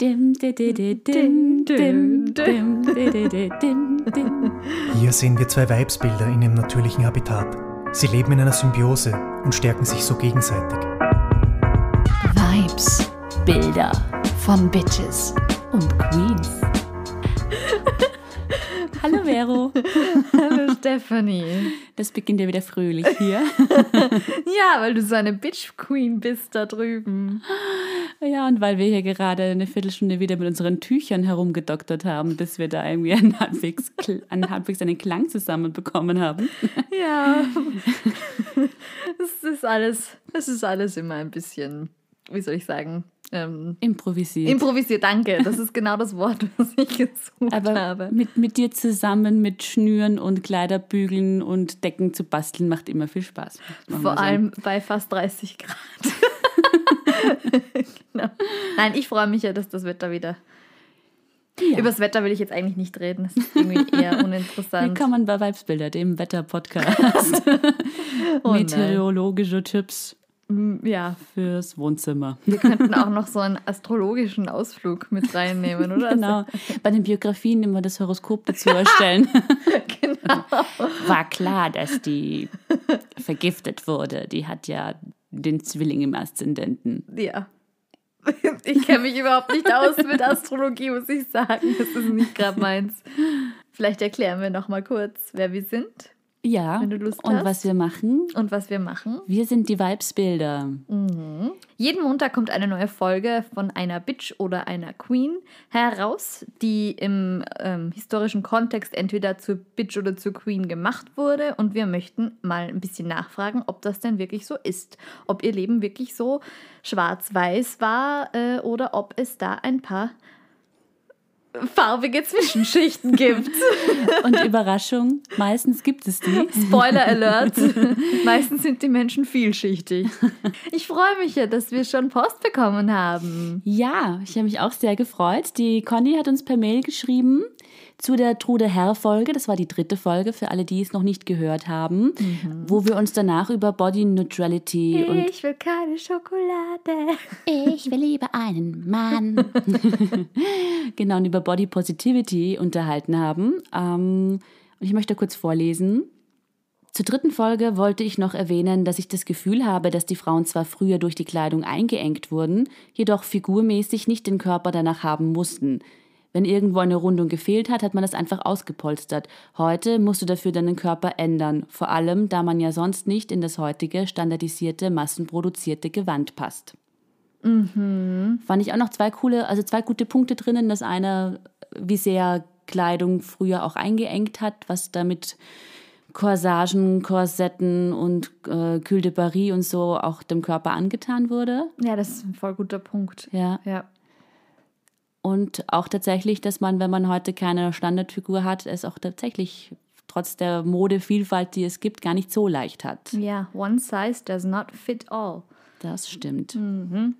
Hier sehen wir zwei Weibsbilder in ihrem natürlichen Habitat. Sie leben in einer Symbiose und stärken sich so gegenseitig. Vibes, Bilder von Bitches und Queens. Hallo Vero, Hallo Stephanie. das beginnt ja wieder fröhlich hier. Ja, weil du so eine Bitch Queen bist da drüben. Ja, und weil wir hier gerade eine Viertelstunde wieder mit unseren Tüchern herumgedoktert haben, bis wir da irgendwie einen halbwegs, einen, halbwegs einen Klang zusammenbekommen haben. Ja. Es ist alles, es ist alles immer ein bisschen, wie soll ich sagen, ähm, Improvisiert. improvisiert. Danke, das ist genau das Wort, was ich gesucht Aber habe. mit, mit dir zusammen mit Schnüren und Kleiderbügeln und Decken zu basteln macht immer viel Spaß. man Vor allem bei fast 30 Grad. genau. Nein, ich freue mich ja, dass das Wetter wieder. Ja. Über das Wetter will ich jetzt eigentlich nicht reden. Das ist irgendwie eher uninteressant. Willkommen bei Vibesbilder, dem Wetterpodcast. Oh. Meteorologische Tipps Ja, fürs Wohnzimmer. wir könnten auch noch so einen astrologischen Ausflug mit reinnehmen, oder? Genau. Bei den Biografien immer das Horoskop dazu erstellen. genau. War klar, dass die vergiftet wurde. Die hat ja den Zwilling im Aszendenten. Ja. Ich kenne mich überhaupt nicht aus mit Astrologie, muss ich sagen. Das ist nicht gerade meins. Vielleicht erklären wir noch mal kurz, wer wir sind Ja. Wenn du Lust und hast. was wir machen. und was wir machen. Wir sind die Vibesbilder. Jeden Montag kommt eine neue Folge von einer Bitch oder einer Queen heraus, die im ähm, historischen Kontext entweder zur Bitch oder zur Queen gemacht wurde. Und wir möchten mal ein bisschen nachfragen, ob das denn wirklich so ist. Ob ihr Leben wirklich so schwarz-weiß war äh, oder ob es da ein paar farbige Zwischenschichten gibt. Und Überraschung, meistens gibt es die. Spoiler Alert. Meistens sind die Menschen vielschichtig. Ich freue mich ja, dass wir schon Post bekommen haben. Ja, ich habe mich auch sehr gefreut. Die Conny hat uns per Mail geschrieben zu der Trude Herr Folge. Das war die dritte Folge für alle, die es noch nicht gehört haben, wo wir uns danach über Body Neutrality und Ich will keine Schokolade. ich will lieber einen Mann. genau, und über Body Positivity unterhalten haben. Ähm, und ich möchte kurz vorlesen. Zur dritten Folge wollte ich noch erwähnen, dass ich das Gefühl habe, dass die Frauen zwar früher durch die Kleidung eingeengt wurden, jedoch figurmäßig nicht den Körper danach haben mussten. Wenn irgendwo eine Rundung gefehlt hat, hat man das einfach ausgepolstert. Heute musst du dafür deinen Körper ändern, vor allem da man ja sonst nicht in das heutige standardisierte, massenproduzierte Gewand passt. Fand ich auch noch zwei coole, also zwei gute Punkte drinnen. Das eine, wie sehr Kleidung früher auch eingeengt hat, was damit Corsagen, Korsetten und äh, Cul de Paris und so auch dem Körper angetan wurde. Ja, das ist ein voll guter Punkt. Ja. Ja. Und auch tatsächlich, dass man, wenn man heute keine Standardfigur hat, es auch tatsächlich trotz der Modevielfalt, die es gibt, gar nicht so leicht hat. Ja, one size does not fit all. Das stimmt. Genau.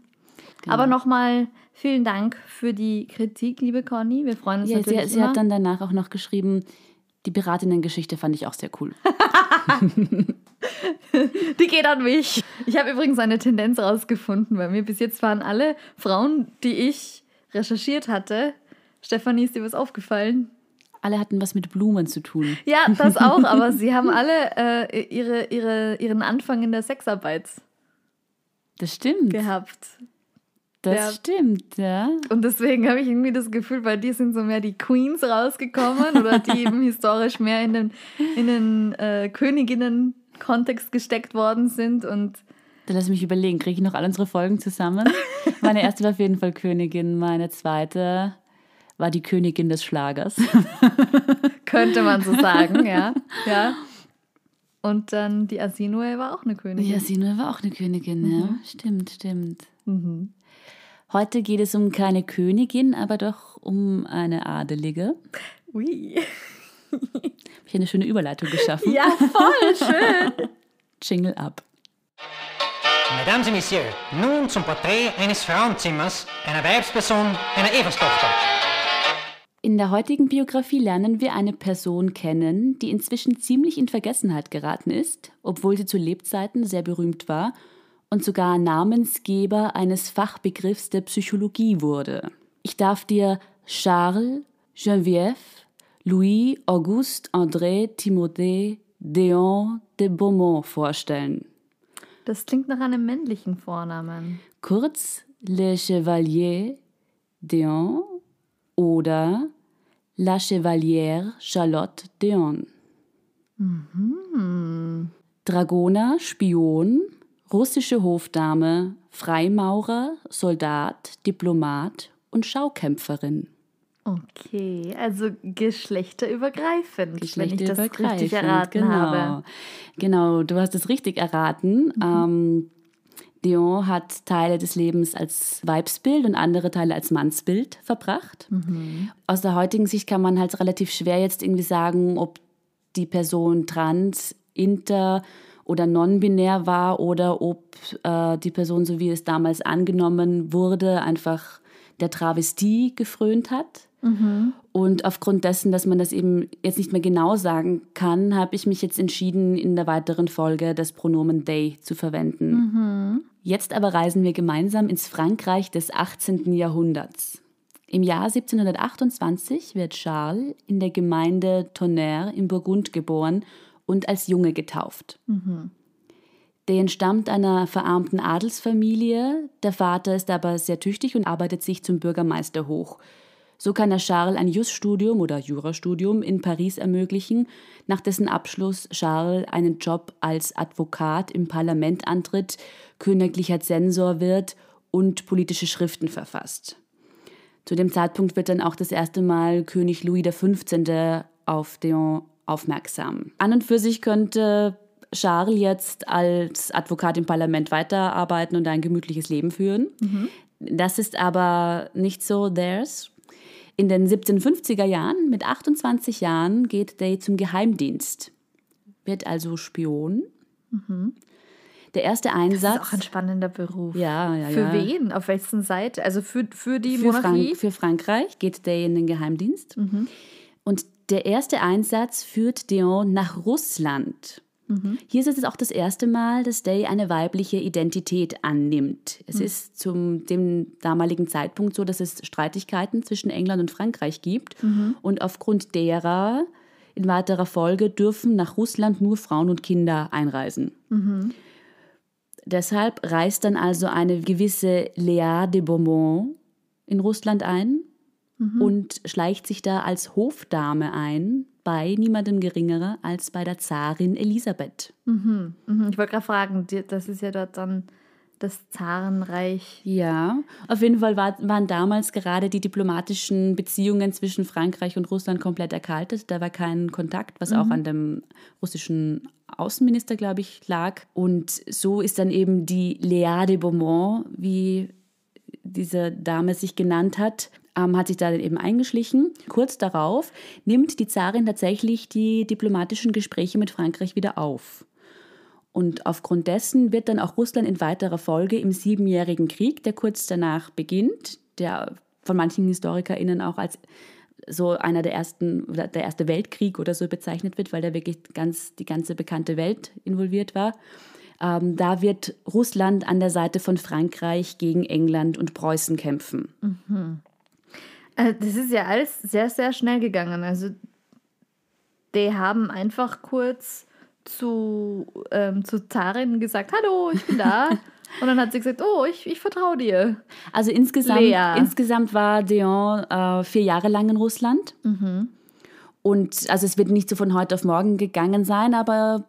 Aber nochmal vielen Dank für die Kritik, liebe Conny. Wir freuen uns Ja, natürlich sie, sie hat dann danach auch noch geschrieben, die Piratinnen-Geschichte fand ich auch sehr cool. Die geht an mich. Ich habe übrigens eine Tendenz rausgefunden bei mir. Bis jetzt waren alle Frauen, die ich recherchiert hatte. Stefanie, ist dir was aufgefallen? Alle hatten was mit Blumen zu tun. Ja, das auch, aber sie haben alle äh, ihre, ihre, ihren Anfang in der Sexarbeit Das stimmt. gehabt. Das Ja. stimmt, ja. Und deswegen habe ich irgendwie das Gefühl, bei dir sind so mehr die Queens rausgekommen oder die eben historisch mehr in den, in den äh, Königinnen-Kontext gesteckt worden sind. Und Dann lass mich überlegen, kriege ich noch alle unsere Folgen zusammen? Meine erste war auf jeden Fall Königin, meine zweite war die Königin des Schlagers. könnte man so sagen, ja. ja. Und dann die Asinue war auch eine Königin. Ja, Sinue war auch eine Königin, ja. Stimmt, stimmt. Heute geht es um keine Königin, aber doch um eine Adelige. Ui. Habe ich eine schöne Überleitung geschaffen. Ja, voll schön. Jingle ab. Mesdames et Messieurs, nun zum Porträt eines Frauenzimmers, einer Weibsperson, einer Everstochter. In der heutigen Biografie lernen wir eine Person kennen, die inzwischen ziemlich in Vergessenheit geraten ist, obwohl sie zu Lebzeiten sehr berühmt war und sogar Namensgeber eines Fachbegriffs der Psychologie wurde. Ich darf dir Charles, Geneviève, Louis, Auguste, André, Timothée, Deon de Beaumont vorstellen. Das klingt nach einem männlichen Vornamen. Kurz Le Chevalier Deon oder La Chevalière Charlotte Deon. Dragoner, Spion, russische Hofdame, Freimaurer, Soldat, Diplomat und Schaukämpferin. Okay, also geschlechterübergreifend, wenn ich das Geschlechterübergreifend, richtig erraten genau. habe. Genau, du hast es richtig erraten. Ähm, Dion hat Teile des Lebens als Weibsbild und andere Teile als Mannsbild verbracht. Aus der heutigen Sicht kann man halt relativ schwer jetzt irgendwie sagen, ob die Person trans, inter oder non-binär war oder ob äh, die Person, so wie es damals angenommen wurde, einfach der Travestie gefrönt hat. Und aufgrund dessen, dass man das eben jetzt nicht mehr genau sagen kann, habe ich mich jetzt entschieden, in der weiteren Folge das Pronomen they zu verwenden. Jetzt aber reisen wir gemeinsam ins Frankreich des 18. Jahrhunderts. Im Jahr 1728 wird Charles in der Gemeinde Tonnerre in Burgund geboren und als Junge getauft. Der entstammt einer verarmten Adelsfamilie. Der Vater ist aber sehr tüchtig und arbeitet sich zum Bürgermeister hoch. So kann er Charles ein Jus-Studium oder Jurastudium in Paris ermöglichen, nach dessen Abschluss Charles einen Job als Advokat im Parlament antritt, königlicher Zensor wird und politische Schriften verfasst. Zu dem Zeitpunkt wird dann auch das erste Mal König Louis XV. auf Deon aufmerksam. An und für sich könnte Charles jetzt als Advokat im Parlament weiterarbeiten und ein gemütliches Leben führen. Das ist aber nicht so theirs. In den 1750er Jahren, mit 28 Jahren, geht Day zum Geheimdienst, wird also Spion. Der erste Das ist Einsatz auch ein spannender Beruf. Ja, ja, Für ja. wen? Auf welchen Seite? Also für, für die für, Monarchie? Frank für Frankreich geht Day in den Geheimdienst. Und der erste Einsatz führt Dion nach Russland. Hier ist es auch das erste Mal, dass Day eine weibliche Identität annimmt. Es ist zum dem damaligen Zeitpunkt so, dass es Streitigkeiten zwischen England und Frankreich gibt. Und aufgrund derer in weiterer Folge dürfen nach Russland nur Frauen und Kinder einreisen. Deshalb reist dann also eine gewisse Léa de Beaumont in Russland ein und schleicht sich da als Hofdame ein bei niemandem geringerer als bei der Zarin Elisabeth. Mhm, Ich wollte gerade fragen, das ist ja dort dann das Zarenreich. Ja, auf jeden Fall war, waren damals gerade die diplomatischen Beziehungen zwischen Frankreich und Russland komplett erkaltet. Da war kein Kontakt, was auch an dem russischen Außenminister, glaube ich, lag. Und so ist dann eben die Léa de Beaumont, wie diese Dame sich genannt hat, ähm, hat sich da eben eingeschlichen. Kurz darauf nimmt die Zarin tatsächlich die diplomatischen Gespräche mit Frankreich wieder auf. Und aufgrund dessen wird dann auch Russland in weiterer Folge im Siebenjährigen Krieg, der kurz danach beginnt, der von manchen HistorikerInnen auch als so einer der ersten, der erste Weltkrieg oder so bezeichnet wird, weil da wirklich ganz, die ganze bekannte Welt involviert war. Ähm, da wird Russland an der Seite von Frankreich gegen England und Preußen kämpfen. Äh, Das ist ja alles sehr, sehr schnell gegangen. Also, die haben einfach kurz zu, ähm, zu Zarin gesagt: Hallo, ich bin da. Und dann hat sie gesagt: Oh, ich, ich vertraue dir. Also insgesamt, Lea. insgesamt war Deon äh, vier Jahre lang in Russland. Und also es wird nicht so von heute auf morgen gegangen sein, aber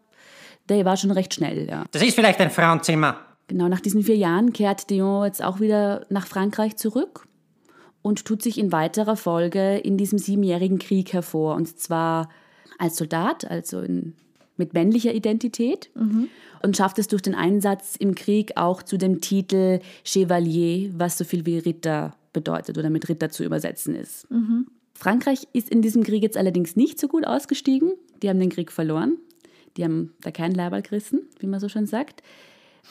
der war schon recht schnell, ja. Das ist vielleicht ein Frauenzimmer. Genau, nach diesen vier Jahren kehrt Dion jetzt auch wieder nach Frankreich zurück und tut sich in weiterer Folge in diesem siebenjährigen Krieg hervor. Und zwar als Soldat, also in, mit männlicher Identität. Und schafft es durch den Einsatz im Krieg auch zu dem Titel Chevalier, was so viel wie Ritter bedeutet oder mit Ritter zu übersetzen ist. Frankreich ist in diesem Krieg jetzt allerdings nicht so gut ausgestiegen. Die haben den Krieg verloren. Die haben da keinen Leiberl gerissen, wie man so schön sagt.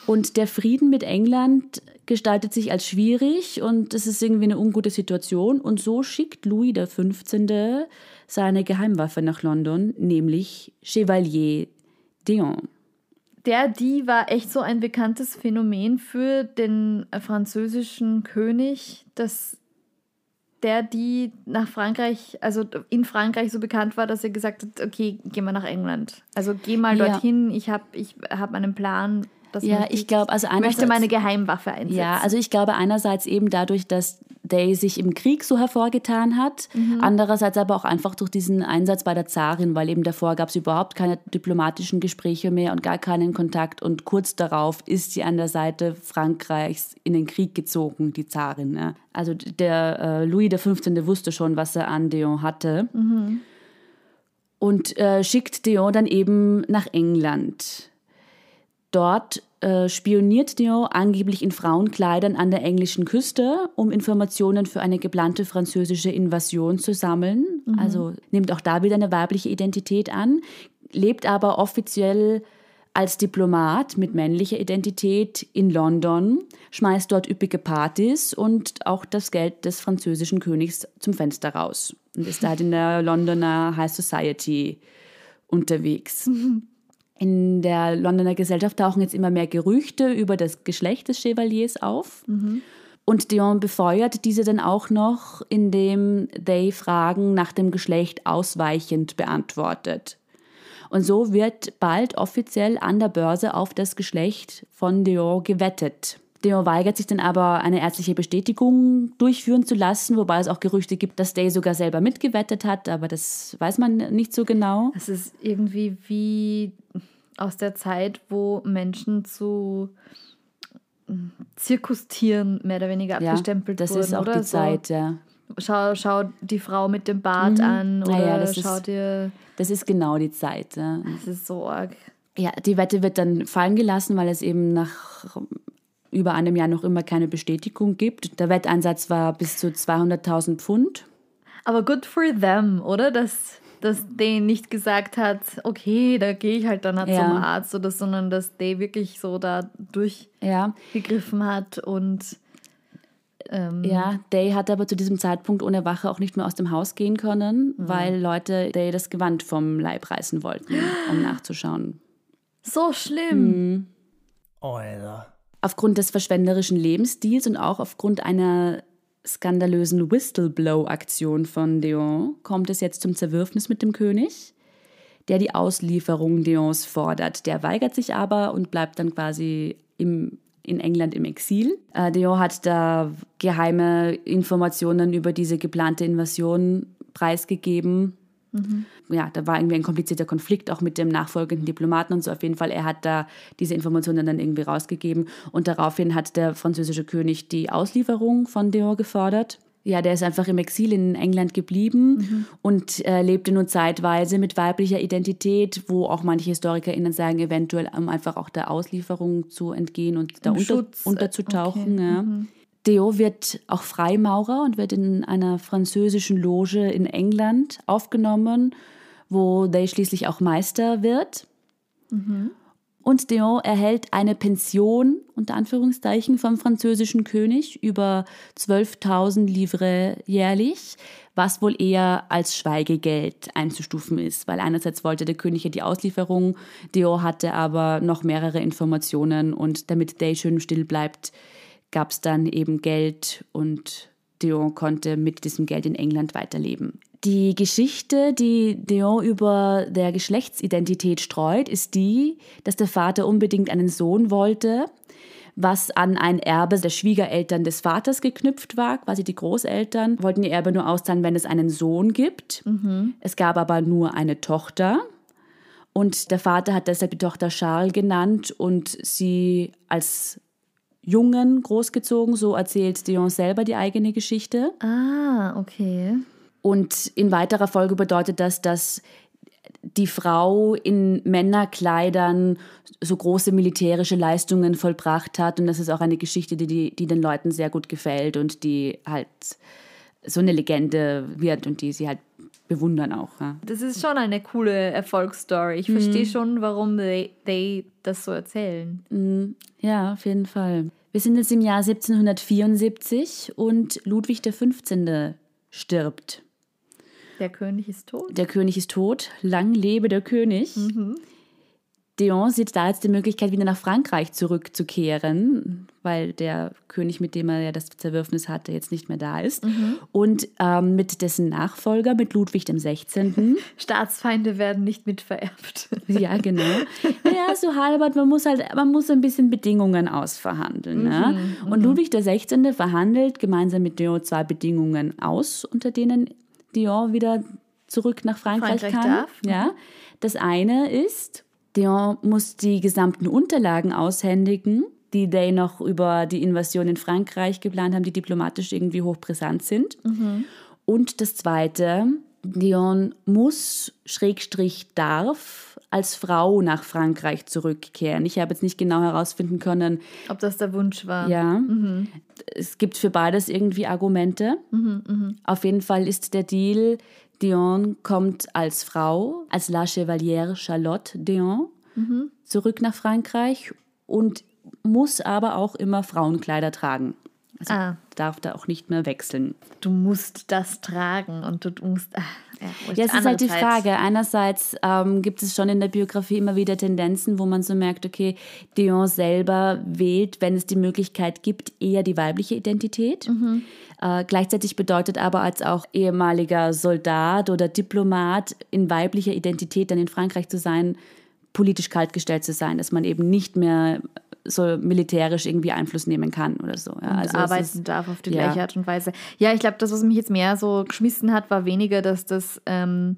Und der Frieden mit England gestaltet sich als schwierig und es ist irgendwie eine ungute Situation. Und so schickt Louis XV. seine Geheimwaffe nach London, nämlich Chevalier Dion. Der, die war echt so ein bekanntes Phänomen für den französischen König, dass der die nach Frankreich, also in Frankreich so bekannt war, dass er gesagt hat, okay, geh mal nach England. Also geh mal Ja. dorthin, ich habe ich hab einen Plan. Ja, ich glaube, also ich möchte einerseits- meine Geheimwaffe einsetzen. Ja, also ich glaube einerseits eben dadurch, dass Day sich im Krieg so hervorgetan hat, andererseits aber auch einfach durch diesen Einsatz bei der Zarin, weil eben davor gab es überhaupt keine diplomatischen Gespräche mehr und gar keinen Kontakt und kurz darauf ist sie an der Seite Frankreichs in den Krieg gezogen, die Zarin. Ja. Also der äh, Louis XV. wusste schon, was er an Dion hatte und äh, schickt Dion dann eben nach England. Dort äh, spioniert Dion angeblich in Frauenkleidern an der englischen Küste, um Informationen für eine geplante französische Invasion zu sammeln. Also nimmt auch da wieder eine weibliche Identität an, lebt aber offiziell als Diplomat mit männlicher Identität in London, schmeißt dort üppige Partys und auch das Geld des französischen Königs zum Fenster raus und ist da halt in der Londoner High Society unterwegs. In der Londoner Gesellschaft tauchen jetzt immer mehr Gerüchte über das Geschlecht des Chevaliers auf. Und Dion befeuert diese dann auch noch, indem They Fragen nach dem Geschlecht ausweichend beantwortet. Und so wird bald offiziell an der Börse auf das Geschlecht von Dion gewettet. Dion weigert sich dann aber, eine ärztliche Bestätigung durchführen zu lassen, wobei es auch Gerüchte gibt, dass Day sogar selber mitgewettet hat, aber das weiß man nicht so genau. Es ist irgendwie wie aus der Zeit, wo Menschen zu mm, Zirkustieren mehr oder weniger Ja, abgestempelt das wurden. ist auch oder? die Zeit, ja. So, schau, schau die Frau mit dem Bart an oder Naja, das ist- schau dir. Das ist genau die Zeit. Ja. Das ist so arg. Ja, die Wette wird dann fallen gelassen, weil es eben nach über einem Jahr noch immer keine Bestätigung gibt. Der Wetteinsatz war bis zu 200.000 Pfund. Aber good for them, oder? Dass, dass Day nicht gesagt hat, okay, da gehe ich halt dann halt Ja. zum Arzt oder sondern dass Day wirklich so da Ja, durchgegriffen hat und ähm, ja. Day hat aber zu diesem Zeitpunkt ohne Wache auch nicht mehr aus dem Haus gehen können, weil Leute Day das Gewand vom Leib reißen wollten, um nachzuschauen. so schlimm. Alter. Aufgrund des verschwenderischen Lebensstils und auch aufgrund einer skandalösen Whistleblow-Aktion von Dion kommt es jetzt zum Zerwürfnis mit dem König, der die Auslieferung Dions fordert. Der weigert sich aber und bleibt dann quasi im, in England im Exil. Äh, Dion hat da geheime Informationen über diese geplante Invasion preisgegeben. Ja, da war irgendwie ein komplizierter Konflikt auch mit dem nachfolgenden Diplomaten und so. Auf jeden Fall, er hat da diese Informationen dann irgendwie rausgegeben und daraufhin hat der französische König die Auslieferung von Dior gefordert. Ja, der ist einfach im Exil in England geblieben und äh, lebte nun zeitweise mit weiblicher Identität, wo auch manche HistorikerInnen sagen, eventuell um einfach auch der Auslieferung zu entgehen und da unter, äh, unterzutauchen. okay, Ja. Deo wird auch Freimaurer und wird in einer französischen Loge in England aufgenommen, wo Day schließlich auch Meister wird. Und Deo erhält eine Pension, unter Anführungszeichen, vom französischen König über 12.000 Livres jährlich, was wohl eher als Schweigegeld einzustufen ist, weil einerseits wollte der König ja die Auslieferung, Deo hatte aber noch mehrere Informationen und damit Day schön still bleibt, gab es dann eben Geld und Dion konnte mit diesem Geld in England weiterleben. Die Geschichte, die Dion über der Geschlechtsidentität streut, ist die, dass der Vater unbedingt einen Sohn wollte, was an ein Erbe der Schwiegereltern des Vaters geknüpft war. Quasi die Großeltern wollten ihr Erbe nur auszahlen, wenn es einen Sohn gibt. Es gab aber nur eine Tochter. Und der Vater hat deshalb die Tochter Charles genannt und sie als Jungen großgezogen. So erzählt Dion selber die eigene Geschichte. Ah, okay. Und in weiterer Folge bedeutet das, dass die Frau in Männerkleidern so große militärische Leistungen vollbracht hat. Und das ist auch eine Geschichte, die, die, die den Leuten sehr gut gefällt und die halt so eine Legende wird und die sie halt bewundern auch. Ja. Das ist schon eine coole Erfolgsstory. Ich verstehe schon, warum they, they das so erzählen. Ja, auf jeden Fall. Wir sind jetzt im Jahr 1774 und Ludwig XV. stirbt. Der König ist tot. Der König ist tot. Lang lebe der König. Dion sieht da jetzt die Möglichkeit, wieder nach Frankreich zurückzukehren, weil der König, mit dem er ja das Zerwürfnis hatte, jetzt nicht mehr da ist. Und ähm, mit dessen Nachfolger, mit Ludwig dem 16. Staatsfeinde werden nicht mitvererbt. ja, genau. Ja, so halbert, man muss halt, man muss ein bisschen Bedingungen ausverhandeln. Ne? Und Ludwig der 16. verhandelt gemeinsam mit Dion zwei Bedingungen aus, unter denen Dion wieder zurück nach Frankreich, Frankreich kann. darf. Ja. Das eine ist, Dion muss die gesamten Unterlagen aushändigen, die Day noch über die Invasion in Frankreich geplant haben, die diplomatisch irgendwie hochbrisant sind. Und das zweite, Dion muss, Schrägstrich darf, als Frau nach Frankreich zurückkehren. Ich habe jetzt nicht genau herausfinden können, Ob das der Wunsch war. ja. Es gibt für beides irgendwie Argumente. Auf jeden Fall ist der Deal, Dion kommt als Frau, als La Chevalière Charlotte Dion, zurück nach Frankreich und muss aber auch immer Frauenkleider tragen. Also Ah. darf da auch nicht mehr wechseln. Du musst das tragen und du musst. Ah, ja. Ja, es ist halt die Frage. Einerseits ähm, gibt es schon in der Biografie immer wieder Tendenzen, wo man so merkt, okay, Dion selber wählt, wenn es die Möglichkeit gibt, eher die weibliche Identität. Äh, gleichzeitig bedeutet aber als auch ehemaliger Soldat oder Diplomat in weiblicher Identität dann in Frankreich zu sein, politisch kaltgestellt zu sein, dass man eben nicht mehr so militärisch irgendwie Einfluss nehmen kann oder so. Ja, also arbeiten ist- darf auf die ja. gleiche Art und Weise. Ja, ich glaube, das, was mich jetzt mehr so geschmissen hat, war weniger, dass das ähm,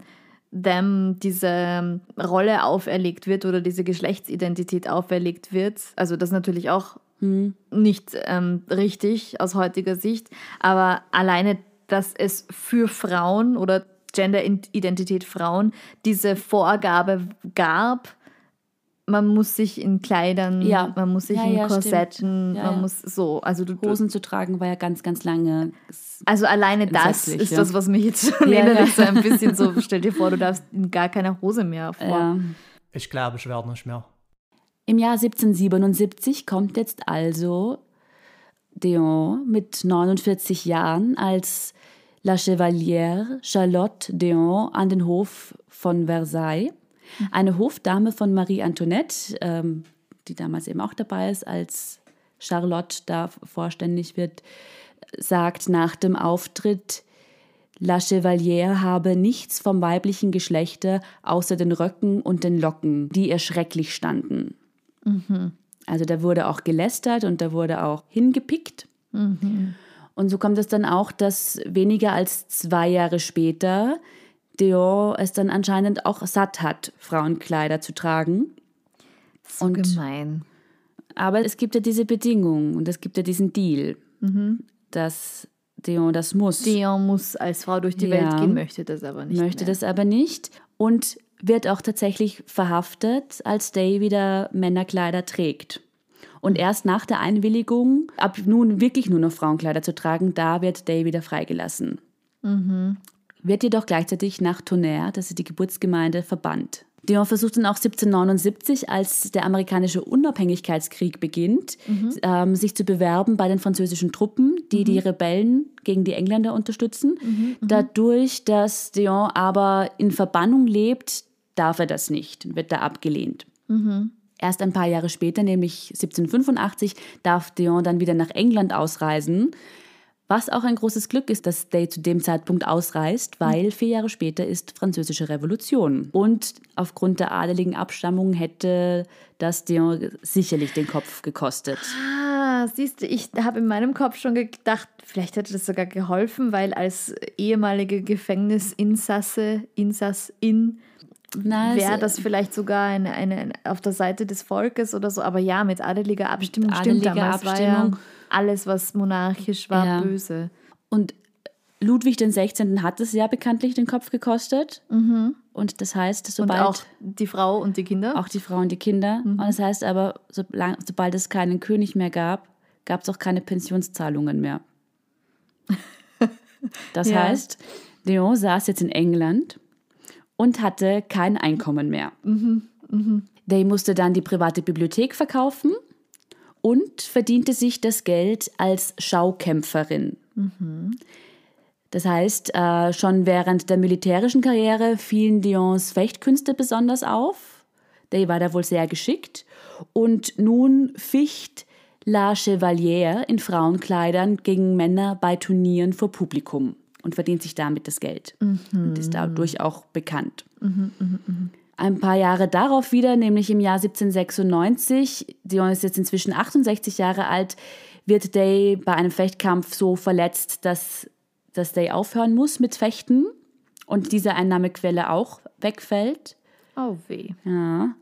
them diese ähm, Rolle auferlegt wird oder diese Geschlechtsidentität auferlegt wird. Also das ist natürlich auch Hm. nicht ähm, richtig aus heutiger Sicht, aber alleine, dass es für Frauen oder Genderidentität Frauen diese Vorgabe gab, man muss sich in Kleidern, Ja. man muss sich Ja, in ja. Korsetten, Ja, man ja. muss so, also du, Hosen zu tragen war ja ganz, ganz lange. also alleine das ist ja. das, was mich jetzt schon Ja, innerlich ja. so ein bisschen so, stell dir vor, du darfst in gar keine Hose mehr vor. Ja. Ich glaube, ich werde nicht mehr. Im Jahr 1777 kommt jetzt also Deon mit 49 Jahren als La Chevalière Charlotte Deon an den Hof von Versailles. Eine Hofdame von Marie Antoinette, ähm, die damals eben auch dabei ist, als Charlotte da vorständig wird, sagt nach dem Auftritt, La Chevalière habe nichts vom weiblichen Geschlechte außer den Röcken und den Locken, die ihr schrecklich standen. Also da wurde auch gelästert und da wurde auch hingepickt. Und so kommt es dann auch, dass weniger als zwei Jahre später Dior es dann anscheinend auch satt hat, Frauenkleider zu tragen. So Und- gemein. Aber es gibt ja diese Bedingung und es gibt ja diesen Deal, dass Dior das muss. Dion muss als Frau durch die Ja. Welt gehen, möchte das aber nicht. möchte mehr. das aber nicht und wird auch tatsächlich verhaftet, als Day wieder Männerkleider trägt. Und erst nach der Einwilligung, ab nun wirklich nur noch Frauenkleider zu tragen, da wird Day wieder freigelassen. Wird jedoch gleichzeitig nach Tonnerre, das ist die Geburtsgemeinde, verbannt. Dion versucht dann auch 1779, als der amerikanische Unabhängigkeitskrieg beginnt, ähm, sich zu bewerben bei den französischen Truppen, die die Rebellen gegen die Engländer unterstützen. Dadurch, dass Dion aber in Verbannung lebt, darf er das nicht, wird da abgelehnt. Erst ein paar Jahre später, nämlich 1785, darf Dion dann wieder nach England ausreisen. Was auch ein großes Glück ist, dass Day zu dem Zeitpunkt ausreist, weil vier Jahre später ist Französische Revolution. Und aufgrund der adeligen Abstammung hätte das Dion sicherlich den Kopf gekostet. Ah, siehst du, ich habe in meinem Kopf schon gedacht, vielleicht hätte das sogar geholfen, weil als ehemalige Gefängnisinsasse, Insassin, Na, wäre das vielleicht sogar eine, eine, auf der Seite des Volkes oder so. Aber ja, mit adeliger Abstimmung Mit stimmt adeliger damals war Abstimmung. ja alles, was monarchisch war, Ja. böse. Und Ludwig den 16. hat es ja bekanntlich den Kopf gekostet. Und das heißt, Und sobald auch die Frau und die Kinder. auch die Frau und die Kinder. Und das heißt aber, solang, sobald es keinen König mehr gab, gab es auch keine Pensionszahlungen mehr. Das Ja. heißt, Leon saß jetzt in England und hatte kein Einkommen mehr. Day musste dann die private Bibliothek verkaufen und verdiente sich das Geld als Schaukämpferin. Das heißt, äh, schon während der militärischen Karriere fielen Dions Fechtkünste besonders auf. Der war da wohl sehr geschickt. Und nun ficht La Chevalier in Frauenkleidern gegen Männer bei Turnieren vor Publikum und verdient sich damit das Geld. Und ist dadurch auch bekannt. Ein paar Jahre darauf wieder, nämlich im Jahr 1796, Dion ist jetzt inzwischen 68 Jahre alt, wird Day bei einem Fechtkampf so verletzt, dass, dass Day aufhören muss mit Fechten und diese Einnahmequelle auch wegfällt. Oh weh. Ja.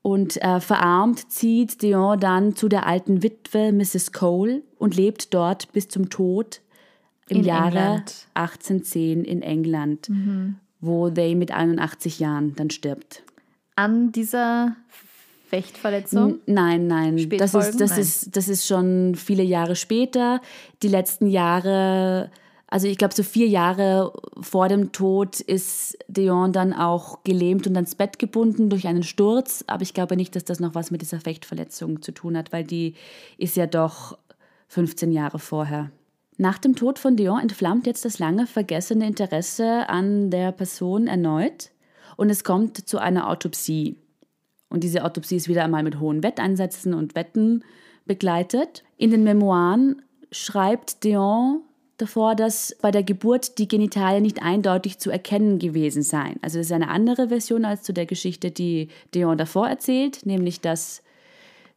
Und äh, verarmt zieht Dion dann zu der alten Witwe Mrs. Cole und lebt dort bis zum Tod im In Jahre England. 1810 in England, wo Day mit 81 Jahren dann stirbt. An dieser Fechtverletzung. Nein, nein. Das Spätfolgen? ist, das, Nein. Ist, das ist schon viele Jahre später. Die letzten Jahre, also ich glaube, so vier Jahre vor dem Tod ist Dion dann auch gelähmt und ans Bett gebunden durch einen Sturz. Aber ich glaube nicht, dass das noch was mit dieser Fechtverletzung zu tun hat, weil die ist ja doch 15 Jahre vorher. Nach dem Tod von Dion entflammt jetzt das lange vergessene Interesse an der Person erneut und es kommt zu einer Autopsie. Und diese Autopsie ist wieder einmal mit hohen Wetteinsätzen und Wetten begleitet. In den Memoiren schreibt Dion davor, dass bei der Geburt die Genitalien nicht eindeutig zu erkennen gewesen seien. Also das ist eine andere Version als zu der Geschichte, die Dion davor erzählt, nämlich dass,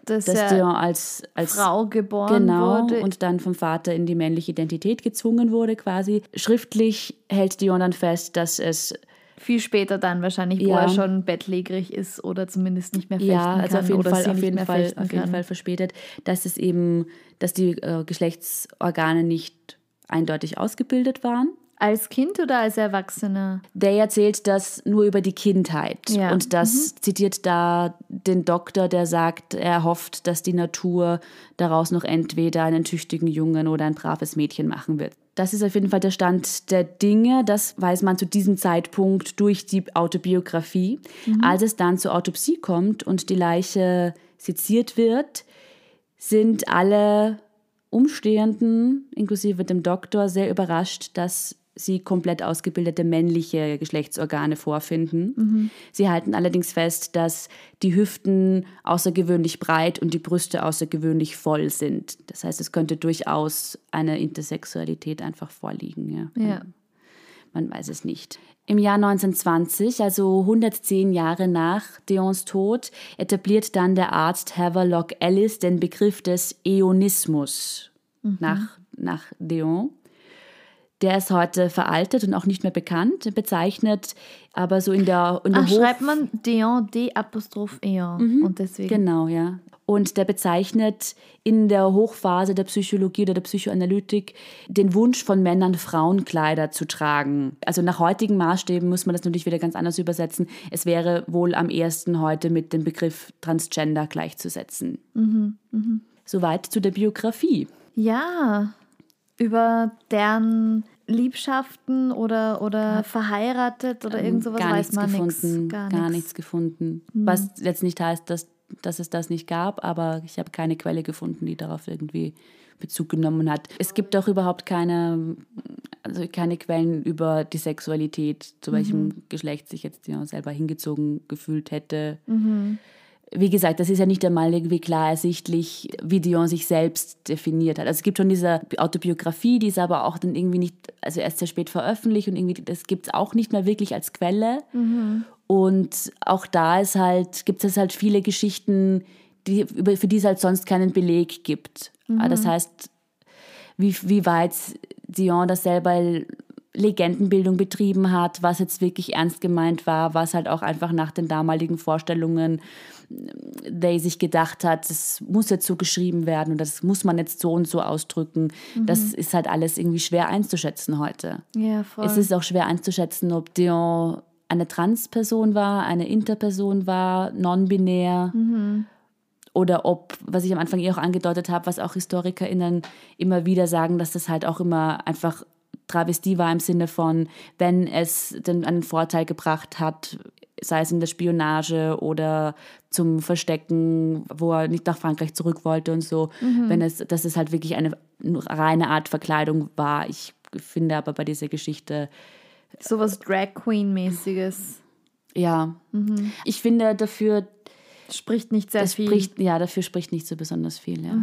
dass dass er Dion als, als Frau geboren genau, wurde. und dann vom Vater in die männliche Identität gezwungen wurde quasi. Schriftlich hält Dion dann fest, dass es viel später dann wahrscheinlich, wo Ja. er schon bettlägerig ist oder zumindest nicht mehr fechten ja, also kann auf jeden Fall, auf jeden Fall, auf jeden. Fall verspätet, dass es eben, dass die äh, Geschlechtsorgane nicht eindeutig ausgebildet waren. Als Kind oder als Erwachsener? Der erzählt das nur über die Kindheit Ja. Mhm. und das zitiert da den Doktor, der sagt, er hofft, dass die Natur daraus noch entweder einen tüchtigen Jungen oder ein braves Mädchen machen wird. Das ist auf jeden Fall der Stand der Dinge. Das weiß man zu diesem Zeitpunkt durch die Autobiografie. Mhm. Als es dann zur Autopsie kommt und die Leiche seziert wird, sind alle Umstehenden, inklusive dem Doktor, sehr überrascht, dass sie komplett ausgebildete männliche Geschlechtsorgane vorfinden. Sie halten allerdings fest, dass die Hüften außergewöhnlich breit und die Brüste außergewöhnlich voll sind. Das heißt, es könnte durchaus eine Intersexualität einfach vorliegen. Ja. Ja. Man weiß es nicht. Im Jahr 1920, also 110 Jahre nach Dions Tod, etabliert dann der Arzt Havelock Ellis den Begriff des Äonismus nach, nach Dion. Der ist heute veraltet und auch nicht mehr bekannt, bezeichnet aber so in der, in der Ach, Hoch- schreibt man Deon, D-Apostroph Eon. Und deswegen. Genau, ja. Und der bezeichnet in der Hochphase der Psychologie oder der Psychoanalytik den Wunsch von Männern, Frauenkleider zu tragen. Also nach heutigen Maßstäben muss man das natürlich wieder ganz anders übersetzen. Es wäre wohl am ehesten heute mit dem Begriff Transgender gleichzusetzen. Soweit zu der Biografie. Ja, über deren Liebschaften oder, oder verheiratet oder irgend sowas Ähm, gar weiß nichts man gefunden. nichts. Gar, Gar, nichts nichts. gefunden. Was jetzt nicht heißt, dass, dass es das nicht gab, aber ich habe keine Quelle gefunden, die darauf irgendwie Bezug genommen hat. Es gibt auch überhaupt keine, also keine Quellen über die Sexualität, zu welchem Geschlecht sich jetzt ja selber hingezogen gefühlt hätte. Wie gesagt, das ist ja nicht einmal irgendwie klar ersichtlich, wie Dion sich selbst definiert hat. Also es gibt schon diese Autobiografie, die ist aber auch dann irgendwie nicht, also erst sehr spät veröffentlicht und irgendwie, das gibt es auch nicht mehr wirklich als Quelle. Und auch da ist halt, gibt es halt viele Geschichten, die, für die es halt sonst keinen Beleg gibt. Ah, Das heißt, wie, wie weit Dion das selber Legendenbildung betrieben hat, was jetzt wirklich ernst gemeint war, was halt auch einfach nach den damaligen Vorstellungen Day sich gedacht hat, das muss jetzt so geschrieben werden und das muss man jetzt so und so ausdrücken. Das ist halt alles irgendwie schwer einzuschätzen heute. Ja, voll. Es ist auch schwer einzuschätzen, ob Dion eine Transperson war, eine Interperson war, non-binär oder ob, was ich am Anfang eh auch angedeutet habe, was auch HistorikerInnen immer wieder sagen, dass das halt auch immer einfach Travestie war im Sinne von, wenn es den, einen Vorteil gebracht hat, sei es in der Spionage oder zum Verstecken, wo er nicht nach Frankreich zurück wollte und so, wenn es, dass es halt wirklich eine reine Art Verkleidung war. Ich finde aber bei dieser Geschichte, Sowas Drag Queen-mäßiges. ja. Ich finde dafür, Spricht nicht sehr viel. spricht, ja, dafür spricht nicht so besonders viel, ja.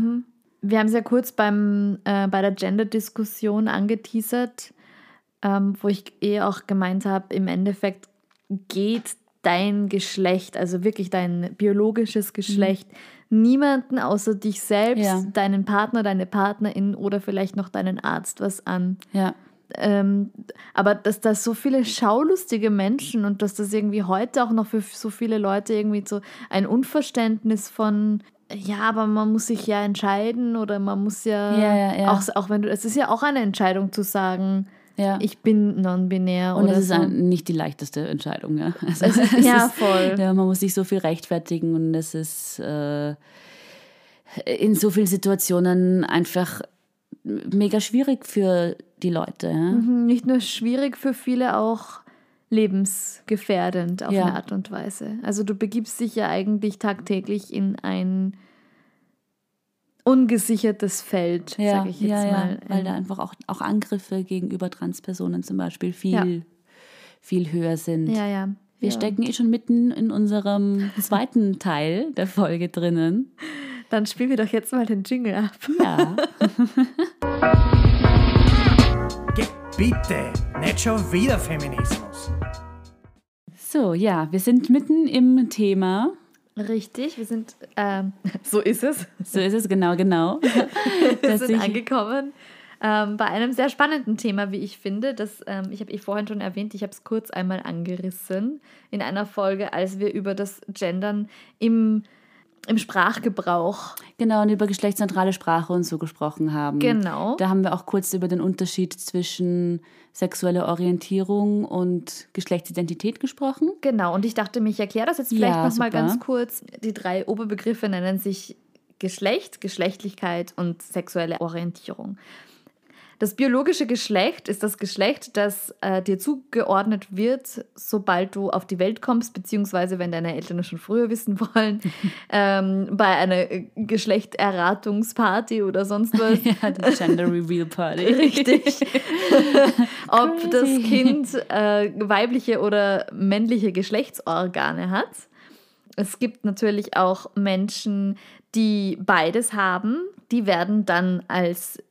Wir haben es ja kurz beim, äh, bei der Gender-Diskussion angeteasert, ähm, wo ich eh auch gemeint habe, im Endeffekt geht dein Geschlecht, also wirklich dein biologisches Geschlecht, niemanden außer dich selbst, Ja. deinen Partner, deine Partnerin oder vielleicht noch deinen Arzt was an. Ja, Ähm, aber dass da so viele schaulustige Menschen und dass das irgendwie heute auch noch für so viele Leute irgendwie so ein Unverständnis von ja, aber man muss sich ja entscheiden oder man muss ja, Ja, ja, ja. auch auch wenn du es ist ja auch eine Entscheidung zu sagen, ja. ich bin non-binär und es ist so. nicht die leichteste Entscheidung, ja. Also, Es ist- ja, ist- voll. Ja, man muss sich so viel rechtfertigen und es ist äh, in so vielen Situationen einfach mega schwierig für die Leute. Ja? Mhm, Nicht nur schwierig für viele, auch lebensgefährdend auf Ja. eine Art und Weise. Also du begibst dich ja eigentlich tagtäglich in ein ungesichertes Feld, Ja, sage ich jetzt ja, mal. ja, weil da einfach auch, auch Angriffe gegenüber Transpersonen zum Beispiel viel, Ja. viel höher sind. ja, ja. Wir ja. stecken eh schon mitten in unserem zweiten Teil der Folge drinnen. Dann spielen wir doch jetzt mal den Jingle ab. Ja. Bitte, nicht schon wieder Feminismus. So, ja, wir sind mitten im Thema. Richtig, wir sind, ähm, so ist es. So ist es genau, genau. Wir sind ich- angekommen ähm, bei einem sehr spannenden Thema, wie ich finde. Das, ähm, ich habe eh vorhin schon erwähnt, ich habe es kurz einmal angerissen in einer Folge, als wir über das Gendern im, im Sprachgebrauch. Genau, und über geschlechtsneutrale Sprache und so gesprochen haben. Genau. Da haben wir auch kurz über den Unterschied zwischen sexueller Orientierung und Geschlechtsidentität gesprochen. Genau, und ich dachte mir, ich erkläre das jetzt vielleicht Ja, noch mal super. ganz kurz. Die drei Oberbegriffe nennen sich Geschlecht, Geschlechtlichkeit und sexuelle Orientierung. Das biologische Geschlecht ist das Geschlecht, das äh, dir zugeordnet wird, sobald du auf die Welt kommst, beziehungsweise wenn deine Eltern es schon früher wissen wollen, ähm, bei einer äh, Geschlechterratungsparty oder sonst was. Ja, die Gender Reveal Party. Richtig. Ob Crazy. das Kind äh, weibliche oder männliche Geschlechtsorgane hat. Es gibt natürlich auch Menschen, die beides haben. Die werden dann als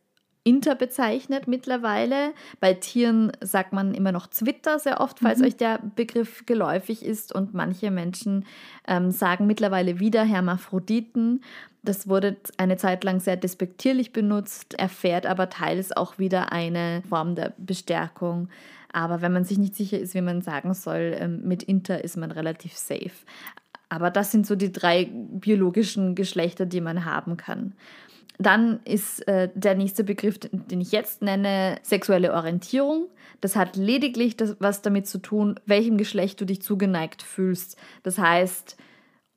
Inter bezeichnet mittlerweile. Bei Tieren sagt man immer noch Zwitter sehr oft, falls euch der Begriff geläufig ist. Und manche Menschen ähm, sagen mittlerweile wieder Hermaphroditen. Das wurde eine Zeit lang sehr despektierlich benutzt, erfährt aber teils auch wieder eine Form der Bestärkung. Aber wenn man sich nicht sicher ist, wie man sagen soll, ähm, mit Inter ist man relativ safe. Aber das sind so die drei biologischen Geschlechter, die man haben kann. Dann ist äh, der nächste Begriff, den ich jetzt nenne, sexuelle Orientierung. Das hat lediglich das, was damit zu tun, welchem Geschlecht du dich zugeneigt fühlst. Das heißt,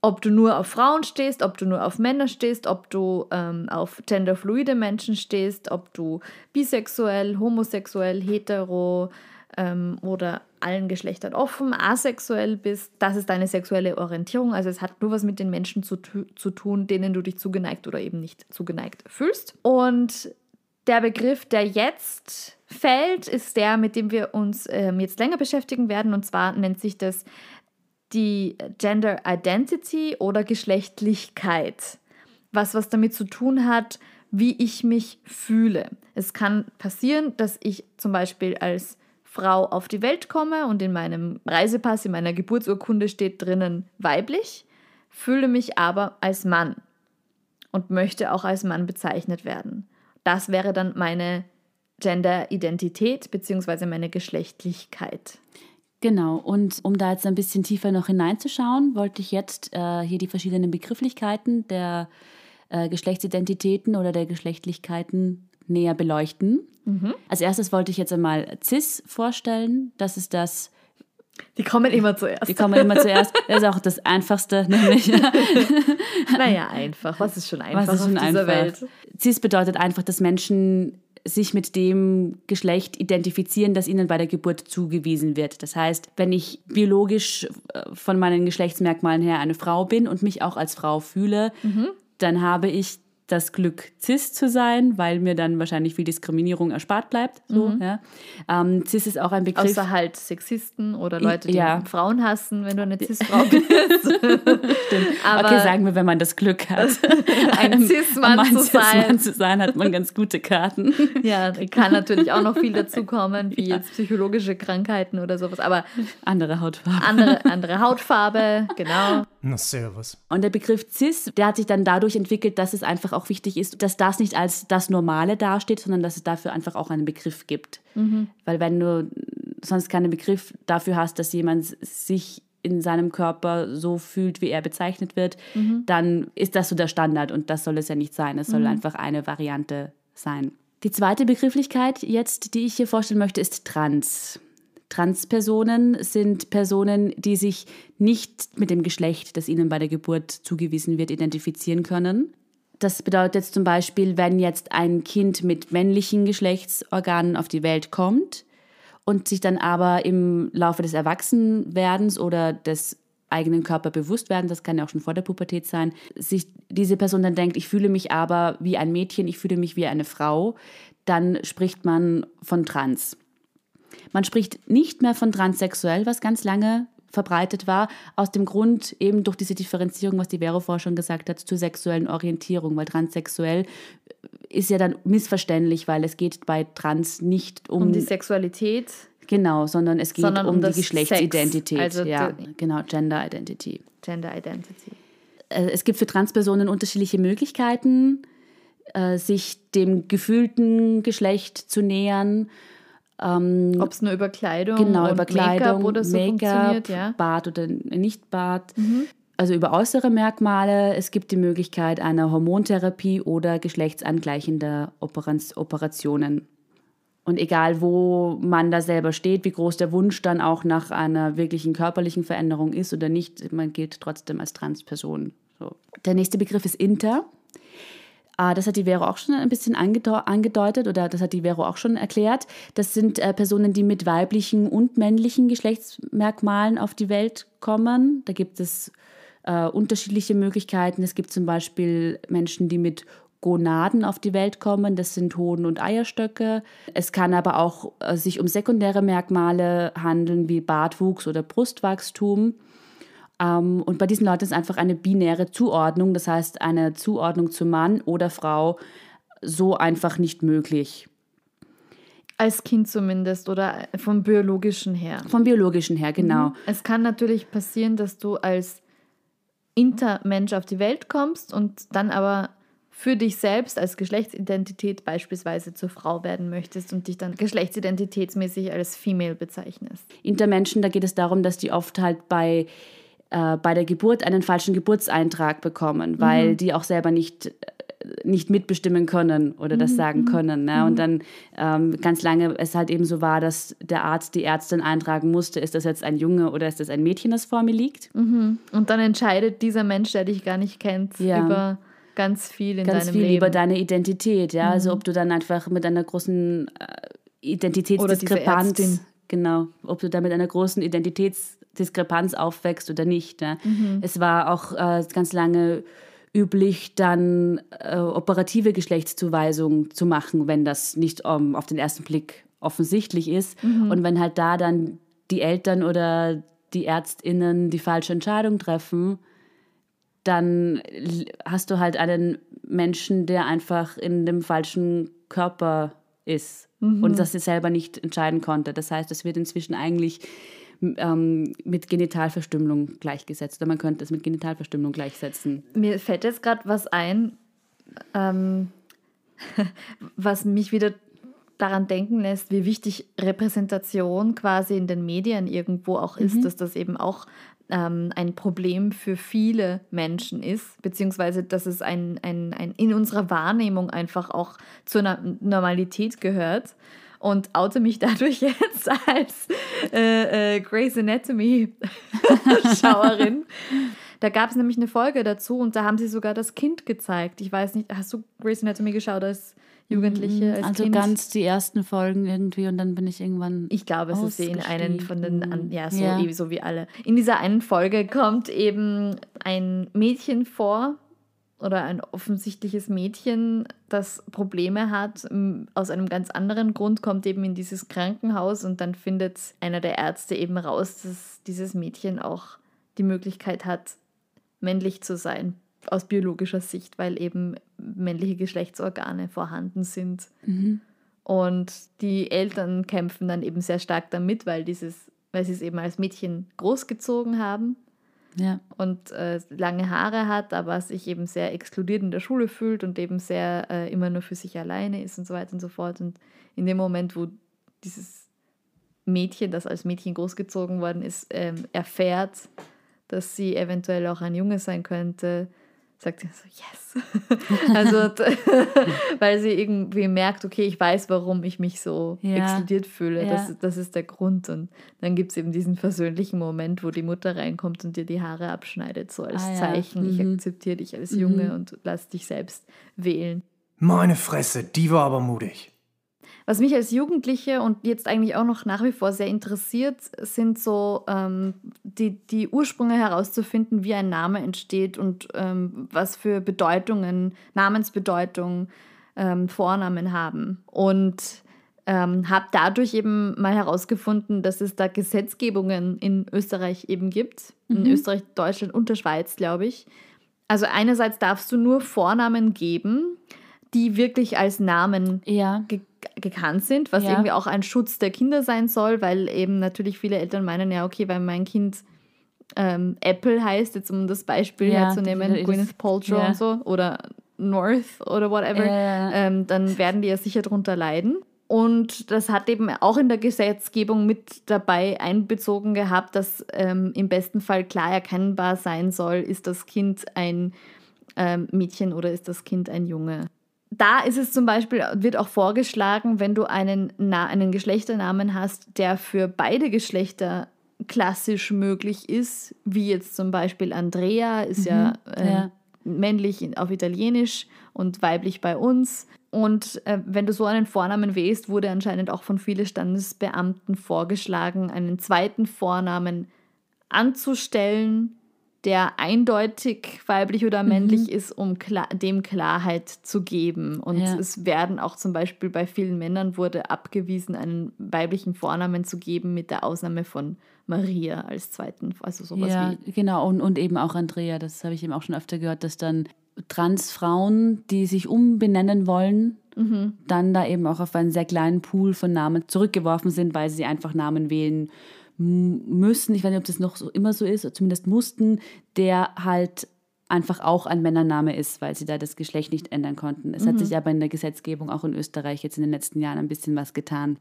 ob du nur auf Frauen stehst, ob du nur auf Männer stehst, ob du ähm, auf genderfluide Menschen stehst, ob du bisexuell, homosexuell, hetero ähm, oder allen Geschlechtern offen, asexuell bist. Das ist deine sexuelle Orientierung. Also es hat nur was mit den Menschen zu, zu tun, denen du dich zugeneigt oder eben nicht zugeneigt fühlst. Und der Begriff, der jetzt fällt, ist der, mit dem wir uns ähm, jetzt länger beschäftigen werden. Und zwar nennt sich das die Gender Identity oder Geschlechtlichkeit. Was was damit zu tun hat, wie ich mich fühle. Es kann passieren, dass ich zum Beispiel als Frau auf die Welt komme und in meinem Reisepass, in meiner Geburtsurkunde steht drinnen weiblich, fühle mich aber als Mann und möchte auch als Mann bezeichnet werden. Das wäre dann meine Gender-Identität bzw. meine Geschlechtlichkeit. Genau, und um da jetzt ein bisschen tiefer noch hineinzuschauen, wollte ich jetzt äh, hier die verschiedenen Begrifflichkeiten der äh, Geschlechtsidentitäten oder der Geschlechtlichkeiten näher beleuchten. Als erstes wollte ich jetzt einmal CIS vorstellen. Das ist das, Die kommen immer zuerst. die kommen immer zuerst. Das ist auch das Einfachste, nämlich. naja, einfach. Was ist schon einfach Was ist schon auf dieser einfach? Welt? CIS bedeutet einfach, dass Menschen sich mit dem Geschlecht identifizieren, das ihnen bei der Geburt zugewiesen wird. Das heißt, wenn ich biologisch äh, von meinen Geschlechtsmerkmalen her eine Frau bin und mich auch als Frau fühle, dann habe ich das Glück, cis zu sein, weil mir dann wahrscheinlich viel Diskriminierung erspart bleibt. So, Mhm. ja. ähm, cis ist auch ein Begriff. Außer halt Sexisten oder Leute, die ja. Frauen hassen, wenn du eine Cis-Frau bist. Aber okay, sagen wir, wenn man das Glück hat, ein Cis-Mann zu sein. Cis-Mann zu sein, hat man ganz gute Karten. Ja, kann natürlich auch noch viel dazukommen, wie jetzt psychologische Krankheiten oder sowas. Aber Andere Hautfarbe. andere, andere Hautfarbe, genau. Na, servus. Und der Begriff cis, der hat sich dann dadurch entwickelt, dass es einfach auch wichtig ist, dass das nicht als das Normale dasteht, sondern dass es dafür einfach auch einen Begriff gibt. Weil wenn du sonst keinen Begriff dafür hast, dass jemand sich in seinem Körper so fühlt, wie er bezeichnet wird, dann ist das so der Standard und das soll es ja nicht sein. Es soll einfach eine Variante sein. Die zweite Begrifflichkeit jetzt, die ich hier vorstellen möchte, ist trans. Transpersonen sind Personen, die sich nicht mit dem Geschlecht, das ihnen bei der Geburt zugewiesen wird, identifizieren können. Das bedeutet jetzt zum Beispiel, wenn jetzt ein Kind mit männlichen Geschlechtsorganen auf die Welt kommt und sich dann aber im Laufe des Erwachsenwerdens oder des eigenen Körper bewusst werden, das kann ja auch schon vor der Pubertät sein, sich diese Person dann denkt, ich fühle mich aber wie ein Mädchen, ich fühle mich wie eine Frau, dann spricht man von trans. Man spricht nicht mehr von transsexuell, was ganz lange verbreitet war, aus dem Grund eben durch diese Differenzierung, was die Vero vorher schon gesagt hat, zur sexuellen Orientierung, weil transsexuell ist ja dann missverständlich, weil es geht bei trans nicht um, Um die Sexualität. genau, sondern es geht Sondern um, um die Geschlechtsidentität, also ja, genau, Gender Identity. Gender Identity. Äh, Es gibt für Transpersonen unterschiedliche Möglichkeiten, äh, sich dem gefühlten Geschlecht zu nähern. Ob es nur über Kleidung Genau, über Kleidung, Make-up oder so funktioniert, ja. Bart oder nicht Bart. Also über äußere Merkmale. Es gibt die Möglichkeit einer Hormontherapie oder geschlechtsangleichender Operationen. Und egal, wo man da selber steht, wie groß der Wunsch dann auch nach einer wirklichen körperlichen Veränderung ist oder nicht, man gilt trotzdem als Transperson. So. Der nächste Begriff ist Inter. Ah, Das hat die Vero auch schon ein bisschen angedeu- angedeutet oder das hat die Vero auch schon erklärt. Das sind äh, Personen, die mit weiblichen und männlichen Geschlechtsmerkmalen auf die Welt kommen. Da gibt es äh, unterschiedliche Möglichkeiten. Es gibt zum Beispiel Menschen, die mit Gonaden auf die Welt kommen. Das sind Hoden und Eierstöcke. Es kann aber auch äh, sich um sekundäre Merkmale handeln, wie Bartwuchs oder Brustwachstum. Ähm, und bei diesen Leuten ist einfach eine binäre Zuordnung, das heißt eine Zuordnung zu Mann oder Frau, so einfach nicht möglich. Als Kind zumindest oder vom biologischen her. Vom biologischen her, genau. Es kann natürlich passieren, dass du als Intermensch auf die Welt kommst und dann aber für dich selbst als Geschlechtsidentität beispielsweise zur Frau werden möchtest und dich dann geschlechtsidentitätsmäßig als Female bezeichnest. Intermenschen, da geht es darum, dass die oft halt bei, äh, bei der Geburt einen falschen Geburtseintrag bekommen, weil die auch selber nicht, äh, nicht mitbestimmen können oder das sagen können. Ne? Und dann ähm, ganz lange es halt eben so war, dass der Arzt, die Ärztin eintragen musste, ist das jetzt ein Junge oder ist das ein Mädchen, das vor mir liegt. Und dann entscheidet dieser Mensch, der dich gar nicht kennt, Ja. über ganz viel in ganz deinem viel Leben. über deine Identität, ja. Also ob du dann einfach mit einer großen äh, Identitätsdiskrepanz, genau, ob du da mit einer großen Identitätsdiskrepanz aufwächst oder nicht. Ne? Mhm. Es war auch äh, ganz lange üblich, dann äh, operative Geschlechtszuweisung zu machen, wenn das nicht ähm, auf den ersten Blick offensichtlich ist. Mhm. Und wenn halt da dann die Eltern oder die ÄrztInnen die falsche Entscheidung treffen, dann hast du halt einen Menschen, der einfach in dem falschen Körper ist und das er selber nicht entscheiden konnte. Das heißt, es wird inzwischen eigentlich ähm, mit Genitalverstümmelung gleichgesetzt. Oder man könnte es mit Genitalverstümmelung gleichsetzen. Mir fällt jetzt gerade was ein, ähm, was mich wieder daran denken lässt, wie wichtig Repräsentation quasi in den Medien irgendwo auch ist, dass das eben auch ähm, ein Problem für viele Menschen ist, beziehungsweise dass es ein, ein, ein in unserer Wahrnehmung einfach auch zur Na Normalität gehört. Und oute mich dadurch jetzt als äh, äh, Grey's Anatomy-Schauerin. Da gab es nämlich eine Folge dazu und da haben sie sogar das Kind gezeigt. Ich weiß nicht, hast du Grey's Anatomy geschaut als Jugendliche, als also Kind? ganz die ersten Folgen irgendwie und dann bin ich irgendwann. Ich glaube, es ist sie in einen von den, ja, so, Ja. so wie alle. In dieser einen Folge kommt eben ein Mädchen vor oder ein offensichtliches Mädchen, das Probleme hat, aus einem ganz anderen Grund, kommt eben in dieses Krankenhaus und dann findet einer der Ärzte eben raus, dass dieses Mädchen auch die Möglichkeit hat, männlich zu sein, aus biologischer Sicht, weil eben männliche Geschlechtsorgane vorhanden sind. Und die Eltern kämpfen dann eben sehr stark damit, weil dieses, weil sie es eben als Mädchen großgezogen haben Ja. und äh, lange Haare hat, aber sich eben sehr exkludiert in der Schule fühlt und eben sehr äh, immer nur für sich alleine ist und so weiter und so fort. Und in dem Moment, wo dieses Mädchen, das als Mädchen großgezogen worden ist, ähm, erfährt, dass sie eventuell auch ein Junge sein könnte, sagt sie so, yes. also, weil sie irgendwie merkt, okay, ich weiß, warum ich mich so Ja. exkludiert fühle. Ja. Das, das ist der Grund. Und dann gibt es eben diesen versöhnlichen Moment, wo die Mutter reinkommt und dir die Haare abschneidet, so als Ah, ja. Zeichen, ich Mhm. akzeptiere dich als Junge und lass dich selbst wählen. Meine Fresse, die war aber mutig. Was mich als Jugendliche und jetzt eigentlich auch noch nach wie vor sehr interessiert, sind so ähm, die, die Ursprünge herauszufinden, wie ein Name entsteht und ähm, was für Bedeutungen, Namensbedeutung ähm, Vornamen haben. Und ähm, habe dadurch eben mal herausgefunden, dass es da Gesetzgebungen in Österreich eben gibt. In Österreich, Deutschland und der Schweiz, glaube ich. Also einerseits darfst du nur Vornamen geben, die wirklich als Namen Ja. ge gekannt sind, was Ja. irgendwie auch ein Schutz der Kinder sein soll, weil eben natürlich viele Eltern meinen, ja, okay, weil mein Kind ähm, Apple heißt, jetzt um das Beispiel Ja, herzunehmen, Gwyneth Paltrow und so, oder North oder whatever, Ja. ähm, dann werden die ja sicher drunter leiden. Und das hat eben auch in der Gesetzgebung mit dabei einbezogen gehabt, dass ähm, im besten Fall klar erkennbar sein soll, ist das Kind ein ähm, Mädchen oder ist das Kind ein Junge. Da ist es zum Beispiel, wird auch vorgeschlagen, wenn du einen, Na einen Geschlechternamen hast, der für beide Geschlechter klassisch möglich ist, wie jetzt zum Beispiel Andrea, ist ja, ähm, ja. männlich auf Italienisch und weiblich bei uns. Und äh, wenn du so einen Vornamen wählst, wurde anscheinend auch von vielen Standesbeamten vorgeschlagen, einen zweiten Vornamen anzustellen, der eindeutig weiblich oder männlich ist, um kla dem Klarheit zu geben. Und Ja. es werden auch zum Beispiel bei vielen Männern wurde abgewiesen, einen weiblichen Vornamen zu geben, mit der Ausnahme von Maria als zweiten, also sowas Ja, wie genau. Und, und eben auch Andrea, das habe ich eben auch schon öfter gehört, dass dann Transfrauen, die sich umbenennen wollen, Mhm. dann da eben auch auf einen sehr kleinen Pool von Namen zurückgeworfen sind, weil sie einfach Namen wählen müssen. Ich weiß nicht, ob das noch so immer so ist, oder zumindest mussten, der halt einfach auch ein Männername ist, weil sie da das Geschlecht nicht ändern konnten. Es hat sich aber in der Gesetzgebung auch in Österreich jetzt in den letzten Jahren ein bisschen was getan.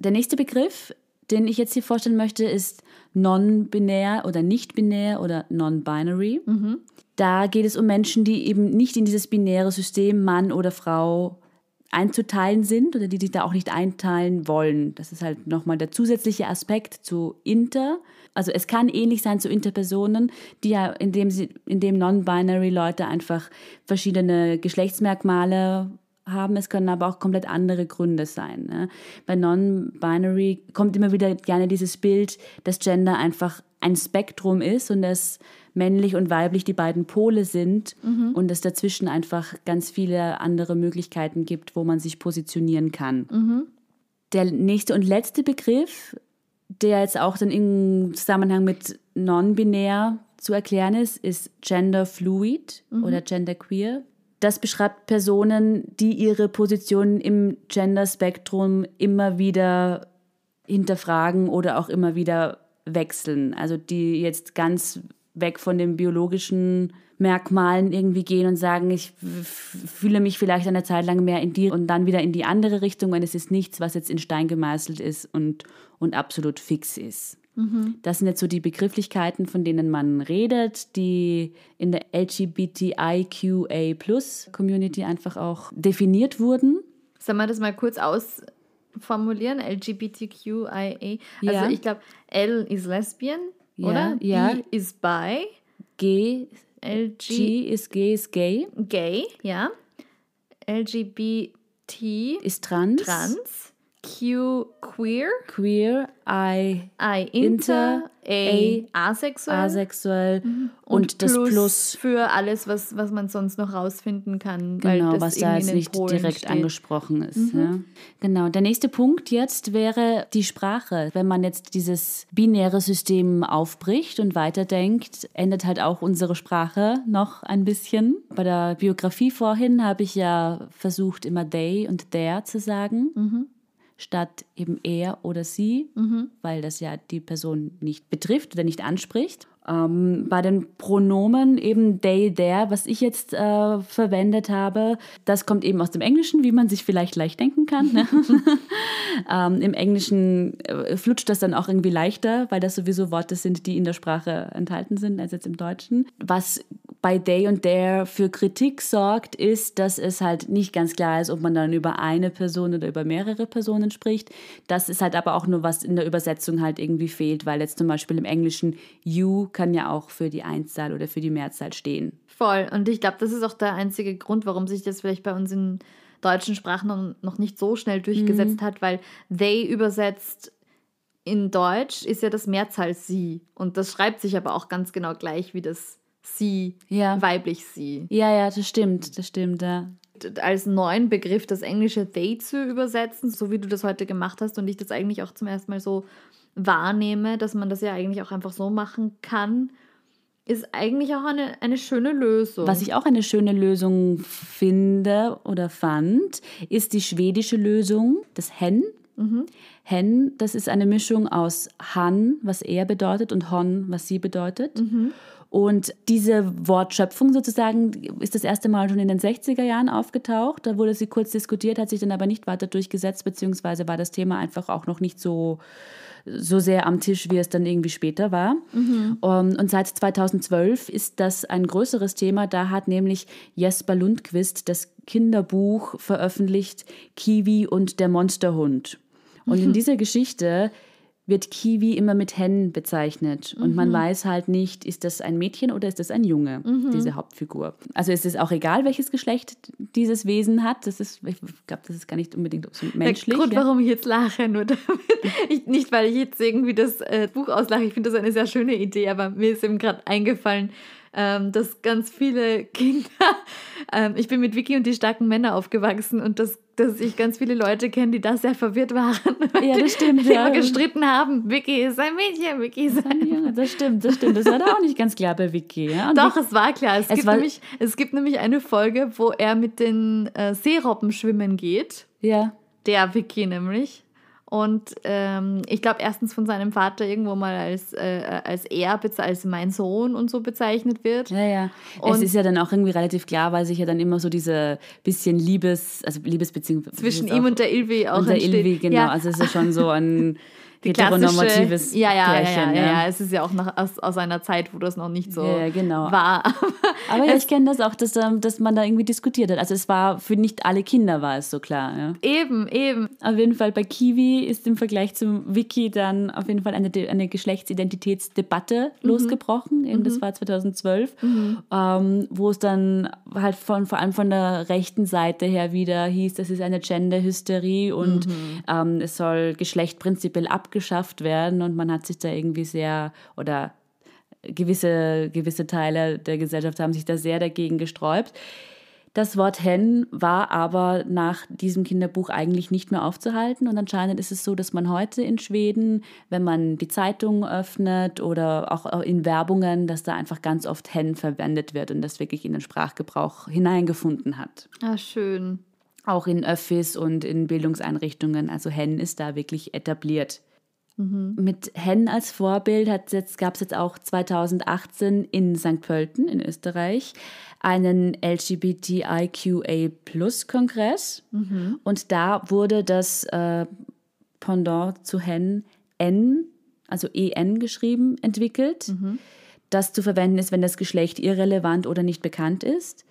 Der nächste Begriff, den ich jetzt hier vorstellen möchte, ist non-binär oder nicht-binär oder non-binary. Da geht es um Menschen, die eben nicht in dieses binäre System Mann oder Frau einzuteilen sind oder die sich da auch nicht einteilen wollen. Das ist halt nochmal der zusätzliche Aspekt zu Inter. Also es kann ähnlich sein zu Interpersonen, die ja, indem sie, indem non-binary Leute einfach verschiedene Geschlechtsmerkmale haben. Es können aber auch komplett andere Gründe sein. Ne? Bei Non-Binary kommt immer wieder gerne dieses Bild, dass Gender einfach ein Spektrum ist und dass männlich und weiblich die beiden Pole sind und es dazwischen einfach ganz viele andere Möglichkeiten gibt, wo man sich positionieren kann. Der nächste und letzte Begriff, der jetzt auch dann im Zusammenhang mit non-binär zu erklären ist, ist Gender Fluid oder Gender Queer. Das beschreibt Personen, die ihre Position im Gender-Spektrum immer wieder hinterfragen oder auch immer wieder wechseln. Also die jetzt ganz weg von den biologischen Merkmalen irgendwie gehen und sagen, ich fühle mich vielleicht eine Zeit lang mehr in die und dann wieder in die andere Richtung, weil es ist nichts, was jetzt in Stein gemeißelt ist und, und absolut fix ist. Das sind jetzt so die Begrifflichkeiten, von denen man redet, die in der LGBTIQA-Plus-Community einfach auch definiert wurden. Sollen wir das mal kurz ausformulieren? LGBTQIA. Ja. Also ich glaube, L ist Lesbian, Ja, oder? ja. B ist Bi. G, LG G ist G ist gay, Gay, ja. LGBT ist trans. Trans. Q queer, queer, I, I inter, Inter, A asexuell asexuell und, das Plus, für alles, was, was man sonst noch rausfinden kann. genau, weil das was da jetzt nicht Polen direkt steht. angesprochen ist. Ja. Genau, der nächste Punkt jetzt wäre die Sprache. Wenn man jetzt dieses binäre System aufbricht und weiterdenkt, ändert halt auch unsere Sprache noch ein bisschen. Bei der Biografie vorhin habe ich ja versucht, immer they und there zu sagen. Statt eben er oder sie, weil das ja die Person nicht betrifft oder nicht anspricht. Ähm, bei den Pronomen eben they, there, was ich jetzt äh, verwendet habe, das kommt eben aus dem Englischen, wie man sich vielleicht leicht denken kann. Ne? ähm, Im Englischen äh, flutscht das dann auch irgendwie leichter, weil das sowieso Worte sind, die in der Sprache enthalten sind, als jetzt im Deutschen. Was bei they und there für Kritik sorgt, ist, dass es halt nicht ganz klar ist, ob man dann über eine Person oder über mehrere Personen spricht. Das ist halt aber auch nur, was in der Übersetzung halt irgendwie fehlt, weil jetzt zum Beispiel im Englischen you kann ja auch für die Einzahl oder für die Mehrzahl stehen. Voll. Und ich glaube, das ist auch der einzige Grund, warum sich das vielleicht bei uns in deutschen Sprachen noch, noch nicht so schnell durchgesetzt Mhm. hat, weil they übersetzt in Deutsch ist ja das Mehrzahl sie. Und das schreibt sich aber auch ganz genau gleich wie das sie, Ja. weiblich sie. Ja, ja, das stimmt, das stimmt, ja. Als neuen Begriff das englische they zu übersetzen, so wie du das heute gemacht hast und ich das eigentlich auch zum ersten Mal so wahrnehme, dass man das ja eigentlich auch einfach so machen kann, ist eigentlich auch eine, eine schöne Lösung. Was ich auch eine schöne Lösung finde oder fand, ist die schwedische Lösung, das Hen. Hen, das ist eine Mischung aus Han, was er bedeutet, und Hon, was sie bedeutet. Und diese Wortschöpfung sozusagen ist das erste Mal schon in den 60er Jahren aufgetaucht. Da wurde sie kurz diskutiert, hat sich dann aber nicht weiter durchgesetzt, beziehungsweise war das Thema einfach auch noch nicht so, so sehr am Tisch, wie es dann irgendwie später war. Um, Und seit 2012 ist das ein größeres Thema. Da hat nämlich Jesper Lundquist das Kinderbuch veröffentlicht, Kiwi und der Monsterhund. Und in dieser Geschichte wird Kiwi immer mit Hen bezeichnet. Und man weiß halt nicht, ist das ein Mädchen oder ist das ein Junge, diese Hauptfigur. Also es ist auch egal, welches Geschlecht dieses Wesen hat. Das ist, ich glaube, das ist gar nicht unbedingt so menschlich. Der Grund, ja. warum ich jetzt lache, nur damit. Ich, nicht, weil ich jetzt irgendwie das äh, Buch auslache. Ich finde das eine sehr schöne Idee, aber mir ist eben gerade eingefallen, ähm, dass ganz viele Kinder. Ähm, ich bin mit Vicky und die starken Männer aufgewachsen und dass, dass ich ganz viele Leute kenne, die da sehr verwirrt waren. Ja, das stimmt, Die ja. immer gestritten haben. Vicky ist ein Mädchen, Vicky ist ein. Ja, das stimmt, das stimmt. Das war da auch nicht ganz klar bei Vicky. Ja? Doch, es war klar. Es, Es gibt war- nämlich, es gibt nämlich eine Folge, wo er mit den äh, Seerobben schwimmen geht. Ja, Der Vicky nämlich. Und ähm, ich glaube, erstens von seinem Vater irgendwo mal als, äh, als er, als mein Sohn und so bezeichnet wird. ja, ja. Und- es ist ja dann auch irgendwie relativ klar, weil sich ja dann immer so diese bisschen Liebes, also Liebesbeziehung Zwischen ihm und der Ilvi auch und der. Ilvi, genau. Ja, Also es ist ja schon so ein die heteronormatives ja, ja, Pärchen. ja, ja, ja, Es ist ja auch noch aus, aus einer Zeit, wo das noch nicht so Ja, genau. war. Aber ja, ich kenne das auch, dass, ähm, dass man da irgendwie diskutiert hat. Also es war für nicht alle Kinder war es so klar. Ja. eben, eben. Auf jeden Fall bei Kiwi ist im Vergleich zum Wiki dann auf jeden Fall eine, eine Geschlechtsidentitätsdebatte Mhm. losgebrochen. Eben das war 2012, ähm, wo es dann halt von, vor allem von der rechten Seite her wieder hieß, das ist eine Gender-Hysterie und Mhm. ähm, es soll Geschlecht prinzipiell abgeschafft werden und man hat sich da irgendwie sehr oder gewisse, gewisse Teile der Gesellschaft haben sich da sehr dagegen gesträubt. Das Wort Hen war aber nach diesem Kinderbuch eigentlich nicht mehr aufzuhalten. Und anscheinend ist es so, dass man heute in Schweden, wenn man die Zeitung öffnet oder auch in Werbungen, dass da einfach ganz oft Hen verwendet wird und das wirklich in den Sprachgebrauch hineingefunden hat. Ah, schön. Auch in Öffis und in Bildungseinrichtungen. Also Hen ist da wirklich etabliert. Mit Hen als Vorbild gab es jetzt auch 2018 in St. Pölten in Österreich einen LGBTIQA-Plus-Kongress. Und da wurde das äh, Pendant zu Hen N, also EN geschrieben, entwickelt, das zu verwenden ist, wenn das Geschlecht irrelevant oder nicht bekannt ist.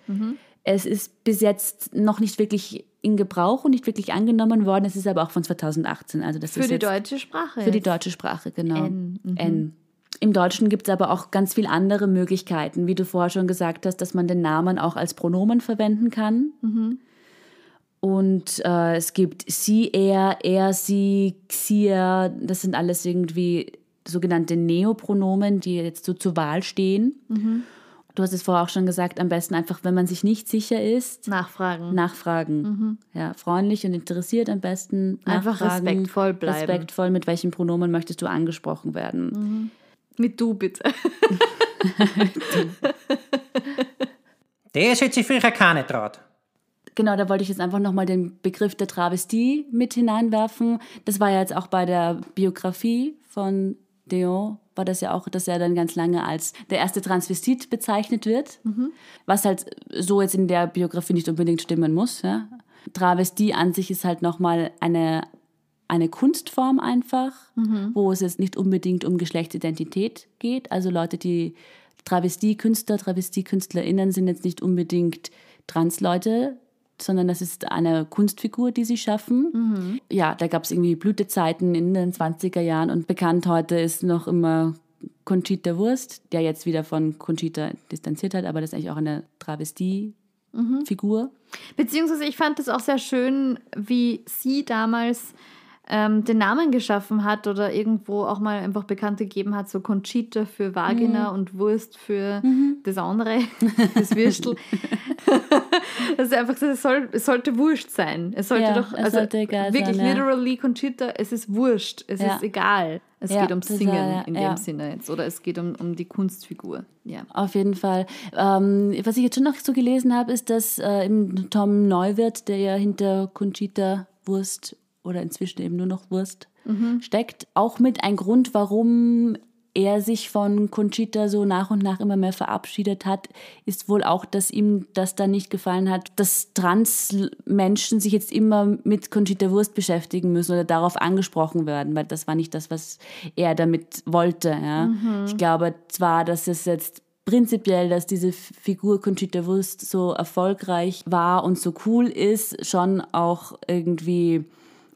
Es ist bis jetzt noch nicht wirklich in Gebrauch und nicht wirklich angenommen worden. Es ist aber auch von 2018. Also das Für ist die deutsche Sprache. für die jetzt. deutsche Sprache, genau. N, mhm. N. Im Deutschen gibt es aber auch ganz viele andere Möglichkeiten, wie du vorher schon gesagt hast, dass man den Namen auch als Pronomen verwenden kann. Und äh, es gibt sie, er, er, sie, xia. Das sind alles irgendwie sogenannte Neopronomen, die jetzt so zur Wahl stehen. Du hast es vorher auch schon gesagt, am besten einfach, wenn man sich nicht sicher ist, Nachfragen. nachfragen. Ja, freundlich und interessiert am besten. Einfach nachfragen. respektvoll bleiben. Respektvoll, mit welchem Pronomen möchtest du angesprochen werden. Mit du bitte. Das hätte sich früher keiner traut. Genau, da wollte ich jetzt einfach nochmal den Begriff der Travestie mit hineinwerfen. Das war ja jetzt auch bei der Biografie von Dion, war das ja auch, dass er dann ganz lange als der erste Transvestit bezeichnet wird. Was halt so jetzt in der Biografie nicht unbedingt stimmen muss. Ja? Travestie an sich ist halt nochmal eine, eine Kunstform einfach, wo es jetzt nicht unbedingt um Geschlechtsidentität geht. Also Leute, die Travestie-Künstler, Travestie-KünstlerInnen sind jetzt nicht unbedingt Transleute, sondern das ist eine Kunstfigur, die sie schaffen. Ja, da gab es irgendwie Blütezeiten in den 20er Jahren und bekannt heute ist noch immer Conchita Wurst, der jetzt wieder von Conchita distanziert hat, aber das ist eigentlich auch eine Travestie-Figur. Beziehungsweise ich fand es auch sehr schön, wie sie damals ähm, den Namen geschaffen hat oder irgendwo auch mal einfach bekannt gegeben hat, so Conchita für Vagina und Wurst für das andere, das Würstel. das ist einfach es, soll, es sollte Wurscht sein. Es sollte Ja, doch, also sollte wirklich sein, ja. literally Conchita, es ist Wurscht, es Ja. ist egal. Es Ja, geht ums Singen war, in dem Sinne jetzt oder es geht um, um die Kunstfigur. Ja. Auf jeden Fall. Ähm, was ich jetzt schon noch so gelesen habe, ist, dass äh, im Tom Neuwirth, der ja hinter Conchita Wurst oder inzwischen eben nur noch Wurst steckt, auch mit ein Grund, warum er sich von Conchita so nach und nach immer mehr verabschiedet hat, ist wohl auch, dass ihm das dann nicht gefallen hat, dass Trans-Menschen sich jetzt immer mit Conchita Wurst beschäftigen müssen oder darauf angesprochen werden, weil das war nicht das, was er damit wollte. Ja. Ich glaube zwar, dass es jetzt prinzipiell, dass diese Figur Conchita Wurst so erfolgreich war und so cool ist, schon auch irgendwie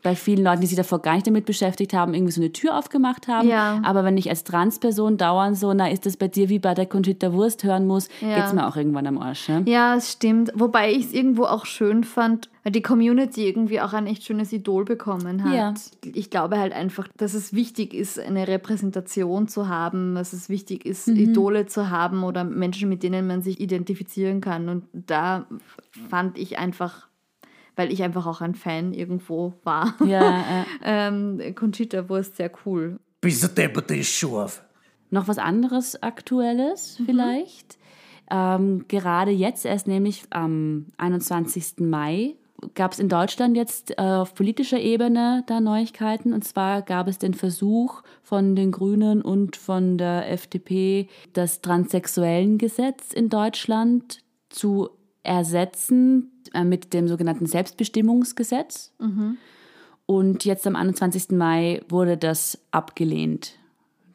bei vielen Leuten, die sich davor gar nicht damit beschäftigt haben, irgendwie so eine Tür aufgemacht haben. Ja. Aber wenn ich als Transperson dauernd so, na, ist das bei dir wie bei der Conchita Wurst hören muss, Ja. geht's mir auch irgendwann am Arsch. Ne? Ja, es stimmt. Wobei ich es irgendwo auch schön fand, weil die Community irgendwie auch ein echt schönes Idol bekommen hat. Ja. Ich glaube halt einfach, dass es wichtig ist, eine Repräsentation zu haben, dass es wichtig ist, Mhm. Idole zu haben oder Menschen, mit denen man sich identifizieren kann. Und da fand ich einfach, weil ich einfach auch ein Fan irgendwo war, Ja, äh, ähm, Conchita Wurst sehr cool. Bis der Depperte ist scharf. Noch was anderes Aktuelles vielleicht. Ähm, gerade jetzt, erst nämlich am 21. Mai, gab es in Deutschland jetzt äh, auf politischer Ebene da Neuigkeiten. Und zwar gab es den Versuch von den Grünen und von der FDP, das Transsexuellengesetz in Deutschland zu ersetzen äh, mit dem sogenannten Selbstbestimmungsgesetz. Und jetzt am 21. Mai wurde das abgelehnt.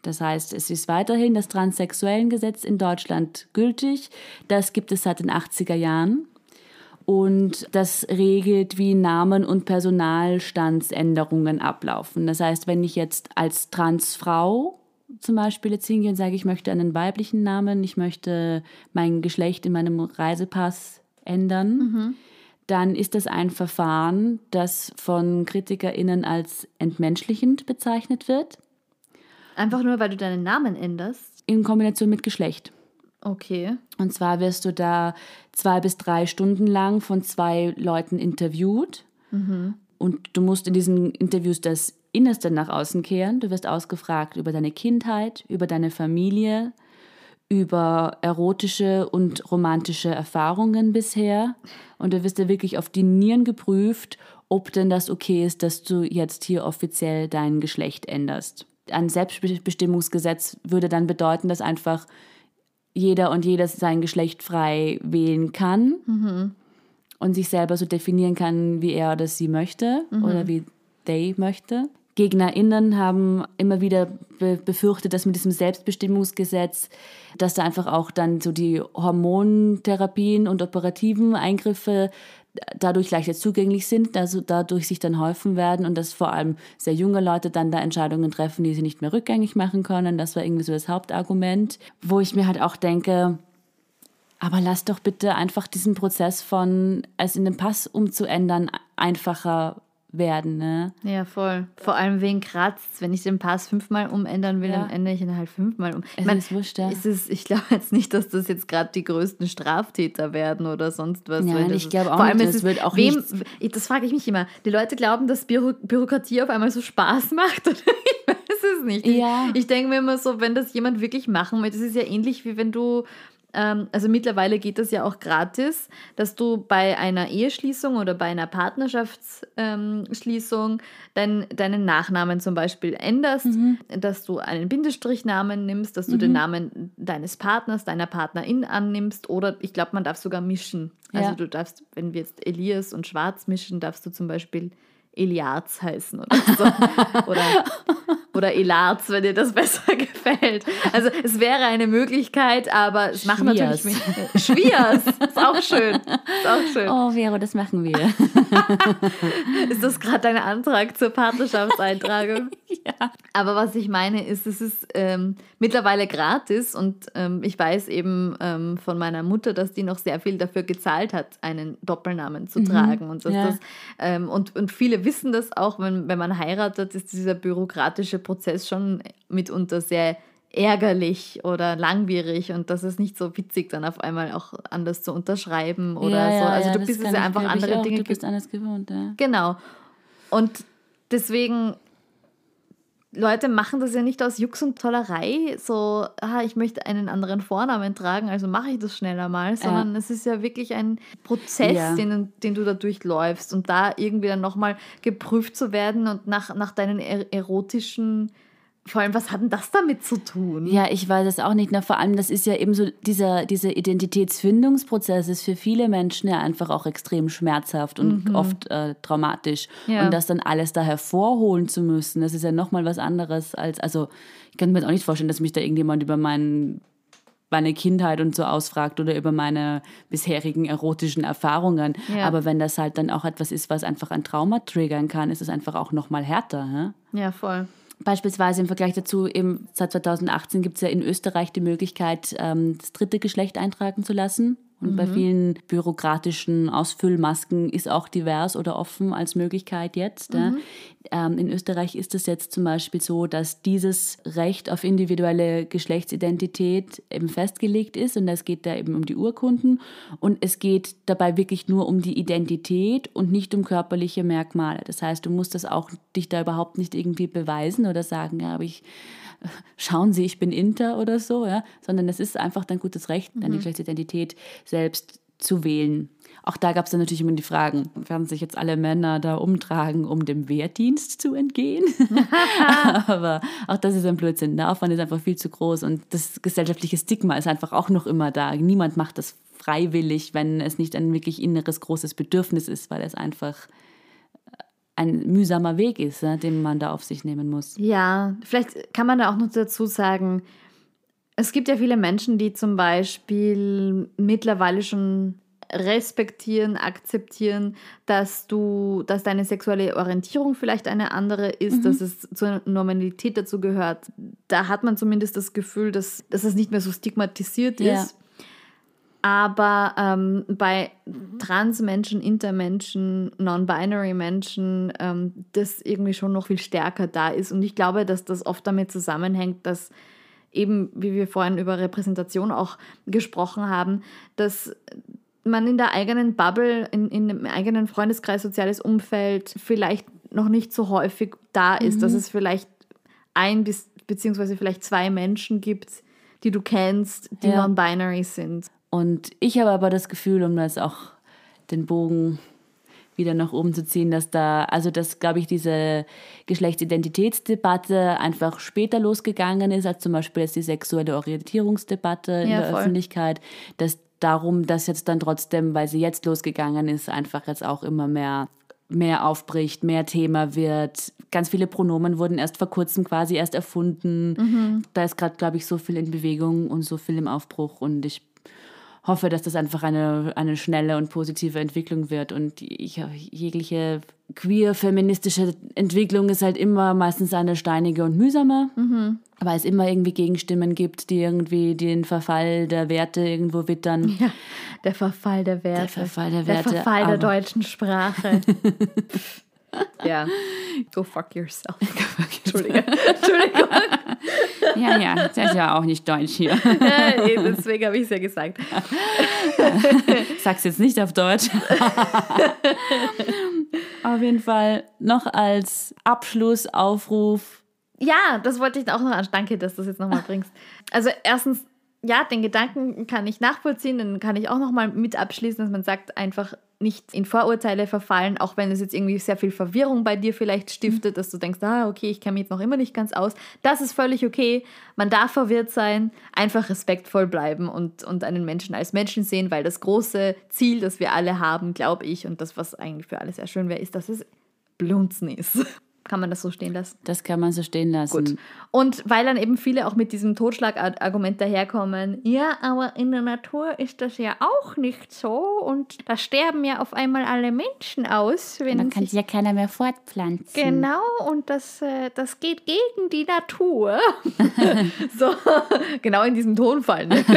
Das heißt, es ist weiterhin das Transsexuellengesetz in Deutschland gültig. Das gibt es seit den 80er Jahren. Und das regelt, wie Namen- und Personalstandsänderungen ablaufen. Das heißt, wenn ich jetzt als Transfrau zum Beispiel jetzt hingehe und sage, ich möchte einen weiblichen Namen, ich möchte mein Geschlecht in meinem Reisepass ändern, dann ist das ein Verfahren, das von KritikerInnen als entmenschlichend bezeichnet wird, Einfach nur, weil du deinen Namen änderst. in Kombination mit Geschlecht. Okay. Und zwar wirst du da zwei bis drei Stunden lang von zwei Leuten interviewt. Und du musst in diesen Interviews das Innerste nach außen kehren. Du wirst ausgefragt über deine Kindheit, über deine Familie, über erotische und romantische Erfahrungen bisher. Und du wirst da wirklich auf die Nieren geprüft, ob denn das okay ist, dass du jetzt hier offiziell dein Geschlecht änderst. Ein Selbstbestimmungsgesetz würde dann bedeuten, dass einfach jeder und jeder sein Geschlecht frei wählen kann und sich selber so definieren kann, wie er oder sie möchte oder wie they möchte. GegnerInnen haben immer wieder be befürchtet, dass mit diesem Selbstbestimmungsgesetz, dass da einfach auch dann so die Hormontherapien und operativen Eingriffe dadurch leichter zugänglich sind, also dadurch sich dann häufen werden und dass vor allem sehr junge Leute dann da Entscheidungen treffen, die sie nicht mehr rückgängig machen können. Das war irgendwie so das Hauptargument, wo ich mir halt auch denke, aber lass doch bitte einfach diesen Prozess von es in den Pass umzuändern einfacher werden. Ne? Ja, voll. Vor allem wegen Kratz. Wenn ich den Pass fünfmal umändern will, Ja. dann ändere ich ihn halt fünfmal um. Ich Es mein, ist wurscht, ja. es ist, ich glaube jetzt nicht, dass das jetzt gerade die größten Straftäter werden oder sonst was. Nein, ich glaube auch vor allem nicht. Es es wird auch wem, nichts- Das frage ich mich immer. Die Leute glauben, dass Büro Bürokratie auf einmal so Spaß macht. Oder ich weiß es nicht. Ja. Ich, ich denke mir immer so, wenn das jemand wirklich machen will, das ist ja ähnlich wie wenn du ähm, also mittlerweile geht das ja auch gratis, dass du bei einer Eheschließung oder bei einer Partnerschaftsschließung dein, deinen Nachnamen zum Beispiel änderst, Mhm. dass du einen Bindestrichnamen nimmst, dass du den Namen deines Partners, deiner Partnerin annimmst oder ich glaube, man darf sogar mischen. Also Ja. du darfst, wenn wir jetzt Elias und Schwarz mischen, darfst du zum Beispiel Eliarz heißen oder so. oder, oder Elarz, wenn dir das besser gefällt. Also es wäre eine Möglichkeit, aber es machen natürlich Schwiers. mehr- Schwiers, ist auch schön. Ist auch schön. Oh, Vero, das machen wir. Ist das gerade dein Antrag zur Partnerschaftseintragung? ja. Aber was ich meine ist, es ist ähm, mittlerweile gratis und ähm, ich weiß eben ähm, von meiner Mutter, dass die noch sehr viel dafür gezahlt hat, einen Doppelnamen zu tragen. Und, dass ja. das, ähm, und, und viele wissen das auch, wenn, wenn man heiratet, ist dieser bürokratische Prozess schon mitunter sehr ärgerlich oder langwierig und das ist nicht so witzig, dann auf einmal auch anders zu unterschreiben oder ja, so. Also ja, du bist es ja einfach andere. Dinge Du bist anders gewohnt, ja. Genau. Und deswegen, Leute machen das ja nicht aus Jux und Tollerei, so, ah, ich möchte einen anderen Vornamen tragen, also mache ich das schneller mal, sondern es ist ja wirklich ein Prozess, Ja. den, den du da durchläufst und da irgendwie dann nochmal geprüft zu werden und nach, nach deinen er erotischen, vor allem, was hat denn das damit zu tun? Ja, ich weiß es auch nicht. Na, vor allem, das ist ja eben so, dieser, dieser Identitätsfindungsprozess ist für viele Menschen ja einfach auch extrem schmerzhaft und oft äh, traumatisch. Ja. Und das dann alles da hervorholen zu müssen, das ist ja nochmal was anderes als, also ich kann mir jetzt auch nicht vorstellen, dass mich da irgendjemand über meinen meine Kindheit und so ausfragt oder über meine bisherigen erotischen Erfahrungen. Ja. Aber wenn das halt dann auch etwas ist, was einfach ein Trauma triggern kann, ist es einfach auch nochmal härter. Hä? Ja, voll. Beispielsweise im Vergleich dazu, eben seit 2018 gibt es ja in Österreich die Möglichkeit, ähm, das dritte Geschlecht eintragen zu lassen. Und bei vielen bürokratischen Ausfüllmasken ist auch divers oder offen als Möglichkeit jetzt. Ja. Ähm, in Österreich ist es jetzt zum Beispiel so, dass dieses Recht auf individuelle Geschlechtsidentität eben festgelegt ist und es geht da eben um die Urkunden und es geht dabei wirklich nur um die Identität und nicht um körperliche Merkmale. Das heißt, du musst das auch dich da überhaupt nicht irgendwie beweisen oder sagen, ja, aber ich schauen Sie, ich bin Inter oder so, ja, sondern es ist einfach dein gutes Recht, deine Geschlechtsidentität selbst zu wählen. Auch da gab es dann natürlich immer die Fragen, werden sich jetzt alle Männer da umtragen, um dem Wehrdienst zu entgehen? Aber auch das ist ein Blödsinn. Der Aufwand ist einfach viel zu groß und das gesellschaftliche Stigma ist einfach auch noch immer da. Niemand macht das freiwillig, wenn es nicht ein wirklich inneres großes Bedürfnis ist, weil es einfach ein mühsamer Weg ist, ja, den man da auf sich nehmen muss. Ja, vielleicht kann man da auch noch dazu sagen, es gibt ja viele Menschen, die zum Beispiel mittlerweile schon respektieren, akzeptieren, dass du, dass deine sexuelle Orientierung vielleicht eine andere ist, dass es zur Normalität dazu gehört. Da hat man zumindest das Gefühl, dass, dass es nicht mehr so stigmatisiert Ja. ist. Aber ähm, bei Transmenschen, Intermenschen, Non-Binary Menschen, ähm, das irgendwie schon noch viel stärker da ist. Und ich glaube, dass das oft damit zusammenhängt, dass eben, wie wir vorhin über Repräsentation auch gesprochen haben, dass man in der eigenen Bubble, in, in dem eigenen Freundeskreis, soziales Umfeld vielleicht noch nicht so häufig da ist, dass es vielleicht ein bis beziehungsweise vielleicht zwei Menschen gibt, die du kennst, die Ja. non-binary sind. Und ich habe aber das Gefühl, um das auch den Bogen wieder nach oben zu ziehen, dass da, also dass, glaube ich, diese Geschlechtsidentitätsdebatte einfach später losgegangen ist, als zum Beispiel jetzt die sexuelle Orientierungsdebatte in Ja, der voll. Öffentlichkeit, dass darum, dass jetzt dann trotzdem, weil sie jetzt losgegangen ist, einfach jetzt auch immer mehr mehr aufbricht, mehr Thema wird. Ganz viele Pronomen wurden erst vor kurzem quasi erst erfunden. Da ist gerade, glaube ich, so viel in Bewegung und so viel im Aufbruch und ich hoffe, dass das einfach eine, eine schnelle und positive Entwicklung wird. Und ich, jegliche queer-feministische Entwicklung ist halt immer meistens eine steinige und mühsame, Mhm. weil es immer irgendwie Gegenstimmen gibt, die irgendwie den Verfall der Werte irgendwo wittern. Ja, der Verfall der Werte. Der Verfall der Der Werte, Verfall der deutschen Sprache. ja. Go fuck yourself. Entschuldige. Entschuldigung. Ja, ja, das ist ja auch nicht deutsch hier. Ja, eben, Deswegen habe ich es ja gesagt. Sag's jetzt nicht auf Deutsch. auf jeden Fall noch als Abschlussaufruf. Ja, das wollte ich auch noch an. Danke, dass du das jetzt nochmal bringst. Also erstens, ja, den Gedanken kann ich nachvollziehen, den kann ich auch nochmal mit abschließen, dass man sagt, einfach nicht in Vorurteile verfallen, auch wenn es jetzt irgendwie sehr viel Verwirrung bei dir vielleicht stiftet, dass du denkst, ah, okay, ich kenne mich jetzt noch immer nicht ganz aus. Das ist völlig okay. Man darf verwirrt sein, einfach respektvoll bleiben und, und einen Menschen als Menschen sehen, weil das große Ziel, das wir alle haben, glaube ich, und das, was eigentlich für alle sehr schön wäre, ist, dass es Blunzen ist. Kann man das so stehen lassen? Das kann man so stehen lassen. Gut. Und weil dann eben viele auch mit diesem Totschlagargument daherkommen, ja, aber in der Natur ist das ja auch nicht so und da sterben ja auf einmal alle Menschen aus, wenn Dann kann sich ja keiner mehr fortpflanzen. Genau, und das, äh, das geht gegen die Natur. so, genau in diesem Tonfall. nämlich.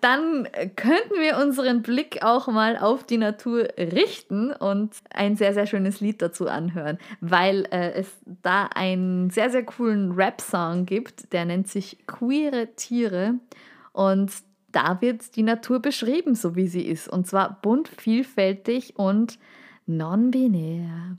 Dann könnten wir unseren Blick auch mal auf die Natur richten und ein sehr, sehr schönes Lied dazu anhören, weil äh, es da einen sehr, sehr coolen Rap-Song gibt, der nennt sich Queere Tiere und da wird die Natur beschrieben, so wie sie ist. Und zwar bunt, vielfältig und non-binär.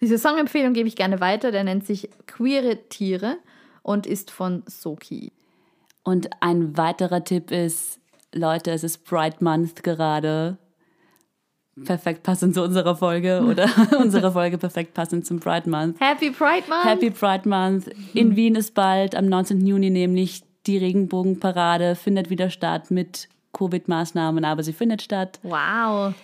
Diese Songempfehlung gebe ich gerne weiter. Der nennt sich Queere Tiere und ist von Soki. Und ein weiterer Tipp ist, Leute, es ist Pride Month gerade. Perfekt passend zu unserer Folge oder unsere Folge perfekt passend zum Pride Month. Happy Pride Month! Happy Pride Month. In Wien ist bald am 19. Juni nämlich die Regenbogenparade, findet wieder statt mit Covid-Maßnahmen, aber sie findet statt. Wow,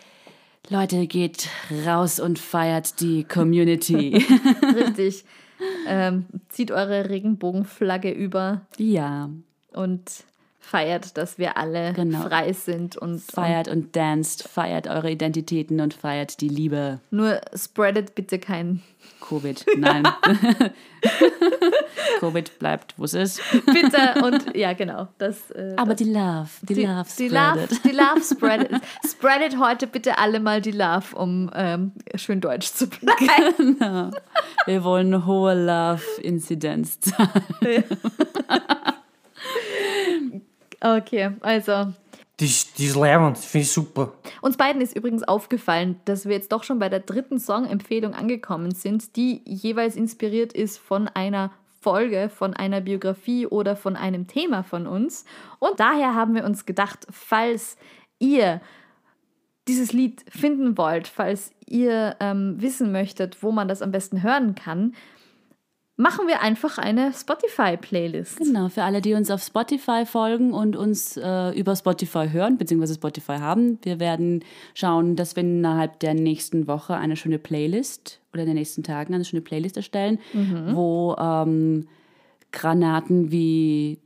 Leute, geht raus und feiert die Community. richtig. ähm, zieht eure Regenbogenflagge über ja, und feiert, dass wir alle Genau. frei sind und, feiert und danced, feiert eure Identitäten und feiert die Liebe. und nur spreadet bitte kein Covid, nein. Covid bleibt, wo es ist. bitte und ja genau das. Äh, Aber die Love, die, Love die Love, spreadet. die Love spreadet. spreadet heute bitte alle mal die Love, um ähm, schön deutsch zu bleiben. Genau. Wir wollen hohe Love-Inzidenz zahlen. Okay, also Die die ist leibend, finde ich super. Uns beiden ist übrigens aufgefallen, dass wir jetzt doch schon bei der dritten Song-Empfehlung angekommen sind, die jeweils inspiriert ist von einer Folge, von einer Biografie oder von einem Thema von uns. Und daher haben wir uns gedacht, falls ihr dieses Lied finden wollt, falls ihr ähm, wissen möchtet, wo man das am besten hören kann, machen wir einfach eine Spotify-Playlist. Genau, für alle, die uns auf Spotify folgen und uns äh, über Spotify hören, beziehungsweise Spotify haben. Wir werden schauen, dass wir innerhalb der nächsten Woche eine schöne Playlist oder in den nächsten Tagen eine schöne Playlist erstellen, wo ähm, Granaten wie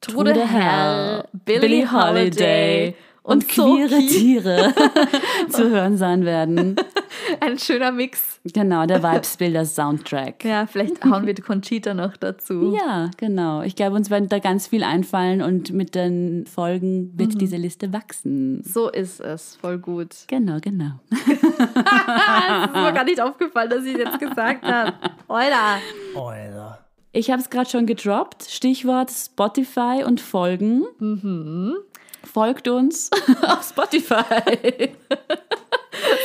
Trude Hell, Billie Holiday und, und queere. Tiere zu hören sein werden. Ein schöner Mix. Genau, der Vibesbilder-Soundtrack. Ja, vielleicht hauen wir die Conchita noch dazu. Ja, genau. Ich glaube, uns wird da ganz viel einfallen und mit den Folgen wird Mhm. diese Liste wachsen. So ist es, voll gut. Genau, genau. Das ist mir gar nicht aufgefallen, dass ich es jetzt gesagt habe. Oida. Alter. Ich habe es gerade schon gedroppt. Stichwort Spotify und Folgen. Mhm. Folgt uns auf Spotify.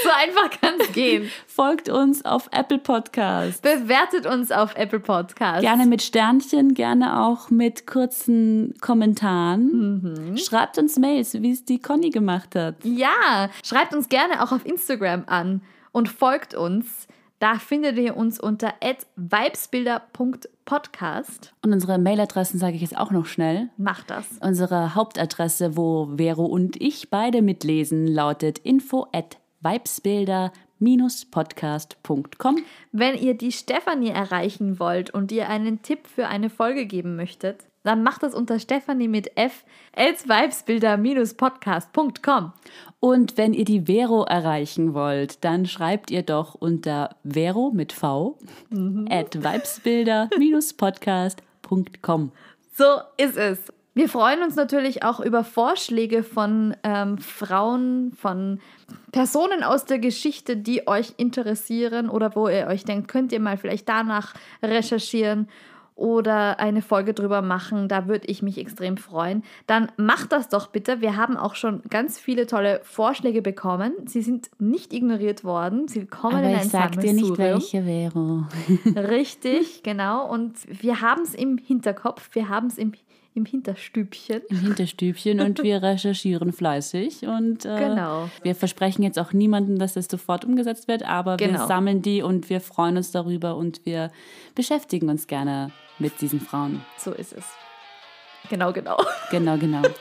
So einfach kann es gehen. Folgt uns auf Apple Podcast. Bewertet uns auf Apple Podcasts. Gerne mit Sternchen, gerne auch mit kurzen Kommentaren. Mhm. Schreibt uns Mails, wie es die Conny gemacht hat. Ja, schreibt uns gerne auch auf Instagram an und folgt uns. Da findet ihr uns unter vibesbilder.podcast. Und unsere Mailadressen sage ich jetzt auch noch schnell. Macht das. Unsere Hauptadresse, wo Vero und ich beide mitlesen, lautet info at vibesbilder-podcast.com. Wenn ihr die Stefanie erreichen wollt und ihr einen Tipp für eine Folge geben möchtet, dann macht das unter Stefanie mit F als vibesbilder-podcast.com. Und wenn ihr die Vero erreichen wollt, dann schreibt ihr doch unter Vero mit V at vibesbilder-podcast.com. So ist es. Wir freuen uns natürlich auch über Vorschläge von ähm, Frauen, von Personen aus der Geschichte, die euch interessieren oder wo ihr euch denkt, könnt ihr mal vielleicht danach recherchieren oder eine Folge drüber machen. Da würde ich mich extrem freuen. Dann macht das doch bitte. Wir haben auch schon ganz viele tolle Vorschläge bekommen. Sie sind nicht ignoriert worden. Sie kommen Aber in ich ein sag dir nicht, welche Vero. Richtig, genau. Und wir haben es im Hinterkopf, wir haben es im, im Hinterstübchen. Im Hinterstübchen und wir recherchieren fleißig und äh, Genau. wir versprechen jetzt auch niemandem, dass das sofort umgesetzt wird, aber wir Genau. sammeln die und wir freuen uns darüber und wir beschäftigen uns gerne mit diesen Frauen. So ist es. Genau, genau. Genau, genau.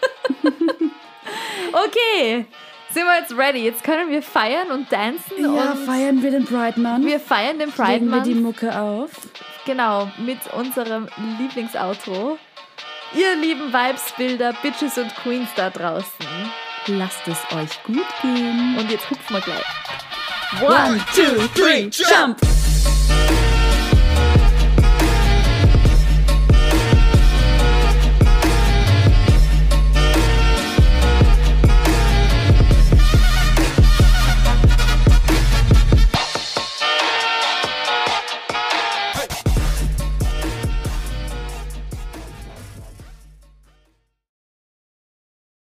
Okay, sind wir jetzt ready? Jetzt können wir feiern und tanzen und feiern wir den Pride Month. wir feiern den Pride Legen wir die Month. Mucke auf. Genau, mit unserem Lieblingsoutro. Ihr lieben Vibesbilder, Bitches und Queens da draußen. Lasst es euch gut gehen. Und jetzt hupfen wir gleich. One, two, three, jump!